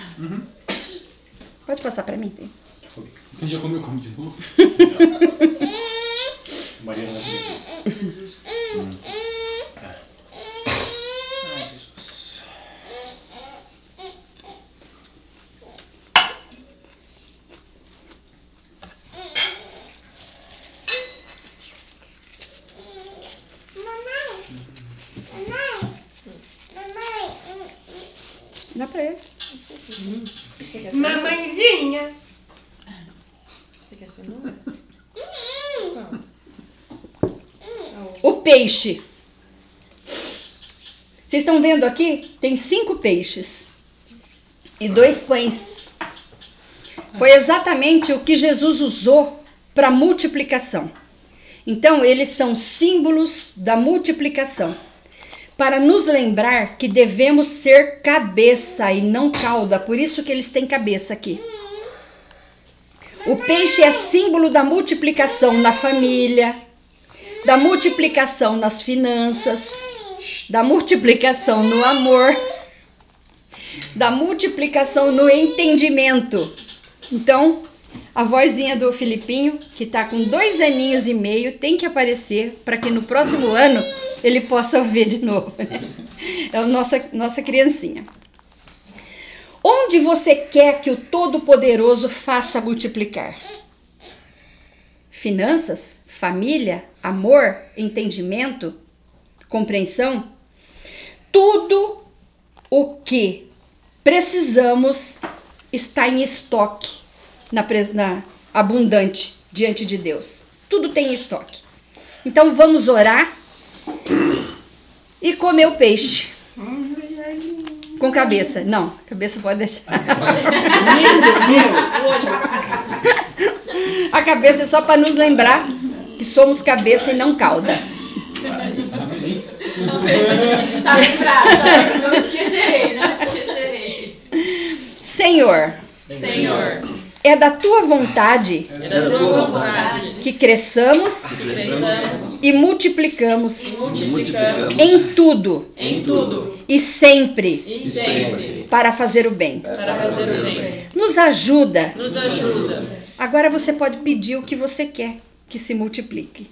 Pode passar para mim. tem? Quem já comeu, come de novo. Mariana Ai, Jesus. Dá para ele. Mamãezinha. Você quer cenoura? O peixe. Vocês estão vendo aqui? Tem cinco peixes e dois pães. Foi exatamente o que Jesus usou para multiplicação. Então, eles são símbolos da multiplicação. Para nos lembrar que devemos ser cabeça e não cauda, por isso que eles têm cabeça aqui. O peixe é símbolo da multiplicação na família, da multiplicação nas finanças, da multiplicação no amor, da multiplicação no entendimento. Então, a vozinha do Filipinho, que está com dois aninhos e meio, tem que aparecer para que no próximo ano ele possa ouvir de novo. né? É a nossa, nossa criancinha. Onde você quer que o Todo-Poderoso faça multiplicar? Finanças, família, amor, entendimento, compreensão? Tudo o que precisamos está em estoque, na, na abundante diante de Deus. Tudo tem estoque. Então vamos orar e comer o peixe. Com cabeça. Não, cabeça pode deixar. A cabeça é só para nos lembrar que somos cabeça e não cauda. Tá lembrada. Não esquecerei, não esquecerei. Senhor, Senhor, é da tua vontade é da tua vontade que cresçamos Cresçamos e multiplicamos e multiplicamos em tudo em tudo e sempre e sempre para fazer o bem. para fazer o bem. Nos ajuda. Nos ajuda. Agora você pode pedir o que você quer que se multiplique.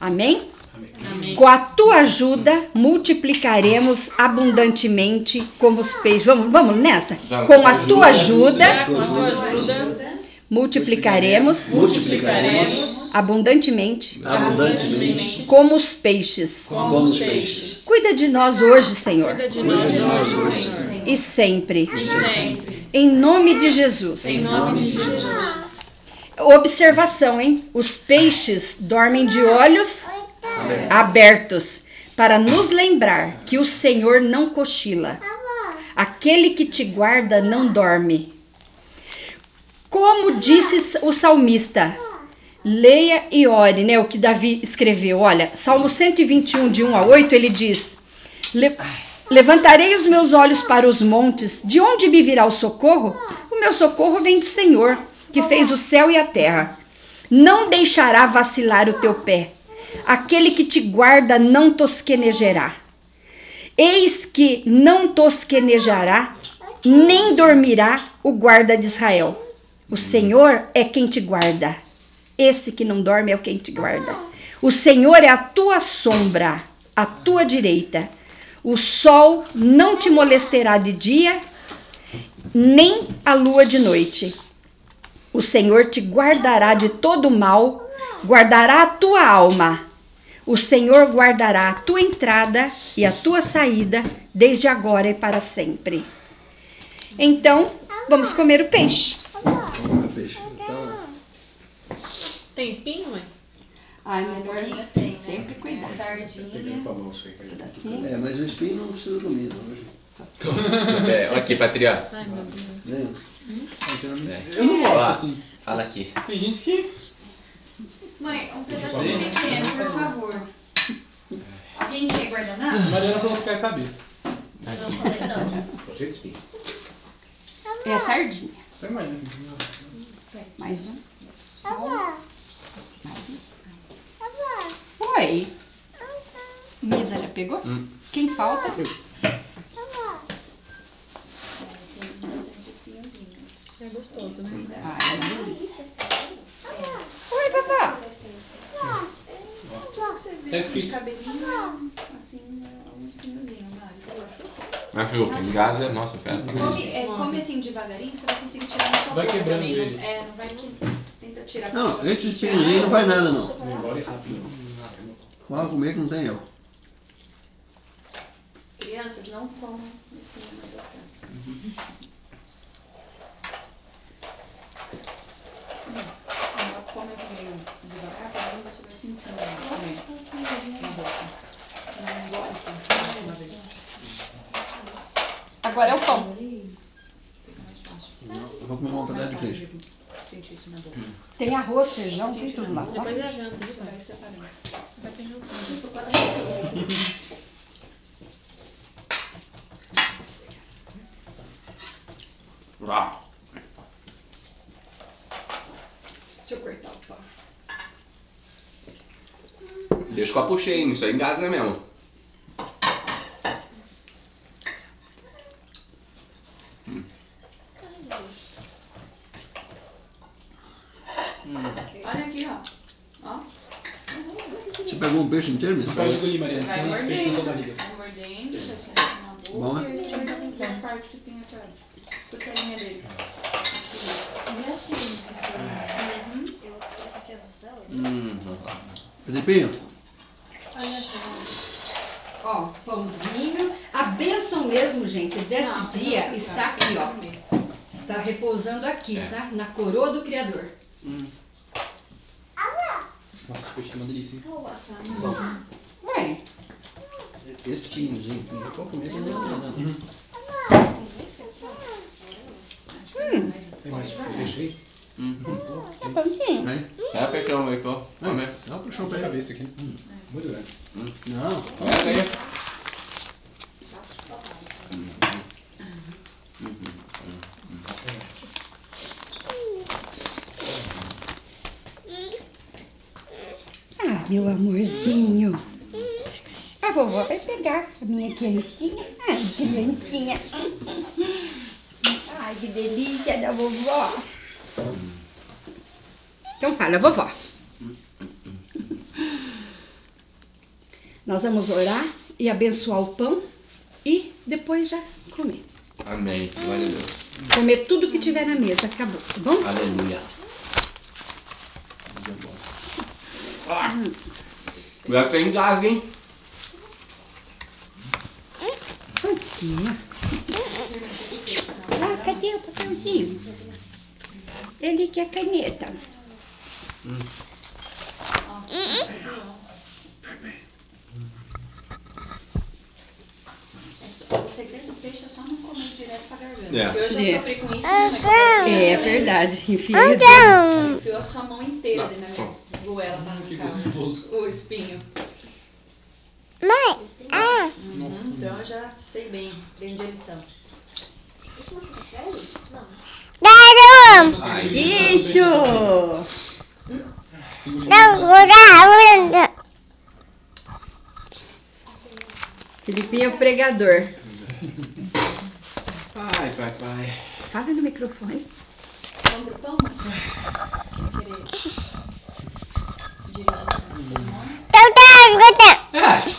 Amém? Amém. Com a tua ajuda, multiplicaremos abundantemente como os peixes. Vamos, vamos nessa? Vamos. Com a tua ajuda, Com a tua ajuda, multiplicaremos multiplicaremos abundantemente abundantemente como os peixes. como os peixes. Cuida de nós hoje, Senhor, cuida de nós hoje, Senhor. E sempre. E sempre. Em nome de Jesus. Em nome de Jesus. Observação, hein? Os peixes dormem de olhos abertos para nos lembrar que o Senhor não cochila. Aquele que te guarda não dorme. Como disse o salmista, leia e ore, né? O que Davi escreveu. Olha, Salmo 121, de 1 a 8, ele diz: "Le- Levantarei os meus olhos para os montes, de onde me virá o socorro? O meu socorro vem do Senhor, que fez o céu e a terra. Não deixará vacilar o teu pé. Aquele que te guarda não tosquenejará. Eis que não tosquenejará, nem dormirá o guarda de Israel. O Senhor é quem te guarda. Esse que não dorme é o quem te guarda. O Senhor é a tua sombra, a tua direita. O sol não te molestará de dia nem a lua de noite. O Senhor te guardará de todo mal, guardará a tua alma. O Senhor guardará a tua entrada e a tua saída, desde agora e para sempre. Então, vamos comer o peixe. Vamos comer peixe. Então, Tem espinho, mãe? Ai, Melhor tem, né? sempre cuidar. Sardinha. com a mão isso aí. Assim. é, mas o espinho não precisa comer, não. hoje. Nossa, é, olha aqui, Patria. Ai, meu Deus. Né? Eu não gosto Ó, assim. Fala aqui. Tem gente que. Mãe, um pedacinho pequeno, por favor. Alguém quer guardanapo? Mariana falou que cai a cabeça. Tô cheio de espinho. É a sardinha. Vai, Mariana. Mais um. Mais um. Oi. Misa já pegou? Hum. Quem falta? É gostoso, né? Ai, é delícia. Oi, papá. Você vê Tá assim, escrito. cabelinho, assim, é um espinhozinho. Poxa. Machuca, engasa. Nossa, fera pra. Come, é, come assim devagarinho, você vai conseguir tirar na sua Vai quebrando também. ele. Não, é, não vai que tenta tirar Não, você. esse espinhozinho não vai nada, não. Vai embora e rápido. Pode comer que não tem erro. Crianças, não comam espinho nas suas casas. Ela come meio devagar, mim você vai sentindo ela comer na boca. Não engole tudo de uma vez. Agora é o pão. Fica mais fácil. Eu vou comer um pedaço de peixe. Sentir isso na boca. Tem arroz, feijão, tem tudo lá. tá? Depois da janta, isso vai. separando. Vai ter janta. Uau. Deixa eu cortar o pão. Deixa o copo cheio, isso aí engasa mesmo. Olha aqui, ó. Ó. Você pegou um peixe inteiro mesmo? Pode engolir, Você Mariana. vai mordendo, vai mordendo, vai sentindo na boca. Bom, né? E aí você vai sentindo a parte que tem essa costelinha dele. Uhum. Hum. Felipinho, Ó, pãozinho. A bênção mesmo, gente, desse Não, dia não, está aqui, ó. Está repousando aqui, É. tá? Na coroa do Criador. Nossa, peixe é uma delícia, hein? Ué, esse espinhozinho, eu pode comer que não tem nada. Tem mais peixe aí? é pãozinho. Né? É peixão aí, pô. Come. Dá um puxão pra a ele. cabeça aqui. Muito grande. Não, Pega aí. Ah, meu amorzinho. A vovó vai pegar a minha criancinha. Ai, criancinha. Ai, que delícia da vovó. Então fala, vovó. Nós vamos orar e abençoar o pão e depois já comer. Amém. Glória a Deus. Comer tudo que tiver na mesa, acabou, tá bom? Aleluia. Ah. Já tem gás, hein? Aqui. Ah, cadê o papelzinho? Ele quer caneta. É só- O segredo do peixe é só não comer direto pra garganta. É. Porque eu já É. sofri com isso, né? Era É criança, verdade, enfim. né? Enfiou a sua mão inteira da minha goela pra Gostoso. o espinho. Uhum, então eu já sei bem, aprendi a lição. Ai, Isso! Filipinho é o pregador. Ai, pai, pai. Fala no microfone. Vamos pro pão? Sem querer.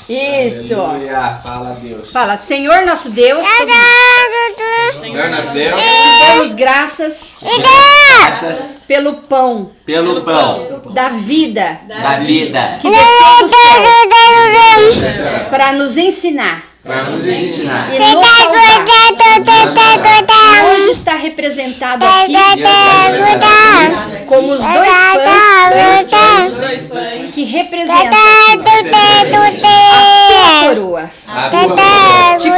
Isso! Aleluia. Fala, Deus. Fala, Senhor nosso Deus, todo. Dando a Deus Damos graças Graças pelo pão. pelo pão. da vida. Da vida. Que desceu do céu para nos ensinar para nos ensinar. e nos salvar. Hoje está representado aqui como os dois pães que representam a tua coroa. A tua Te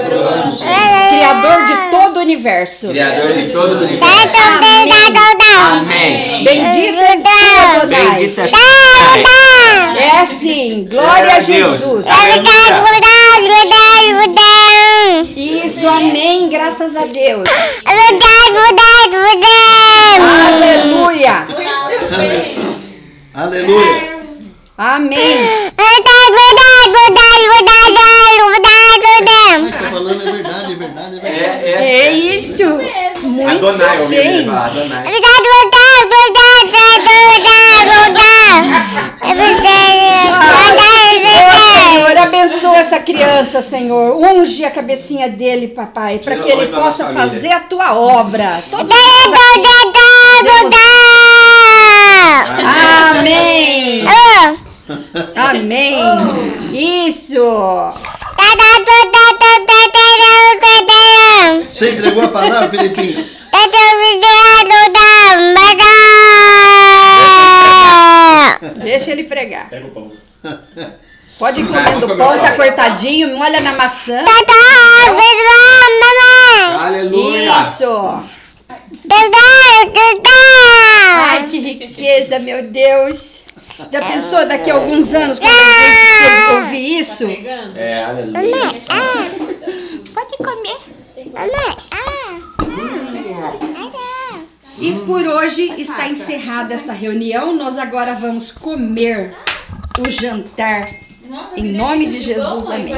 coroamos, Senhor, Criador de todo o universo. Criador de todo o universo. Amém. Bendito és tu, Adonai. Bendita. É assim, glória a Jesus. Isso, amém, graças a Deus. Aleluia. Aleluia. Amém. Mas tá falando é verdade, é verdade, é verdade. É, É é. isso. Muito Adonai, eu ouvi ele bem. falar. Adonai. Ô, Senhor, abençoa essa criança, Senhor. Unge a cabecinha dele, papai, para que ele possa fazer a tua obra. Todos nós Amém. Amém. Isso. Você entregou a palavra, Felipinho? Deixa ele pregar. Pega o pão. Pode ir comendo vamos pão, pão. cortadinho, molha na maçã. Aleluia. Isso. Ai, que riqueza, meu Deus. Já pensou daqui a alguns anos quando a gente ouvir isso? Pegando. É, aleluia. Pode comer. E por hoje está encerrada esta reunião. Nós agora vamos comer o jantar. Em nome de Jesus, amém.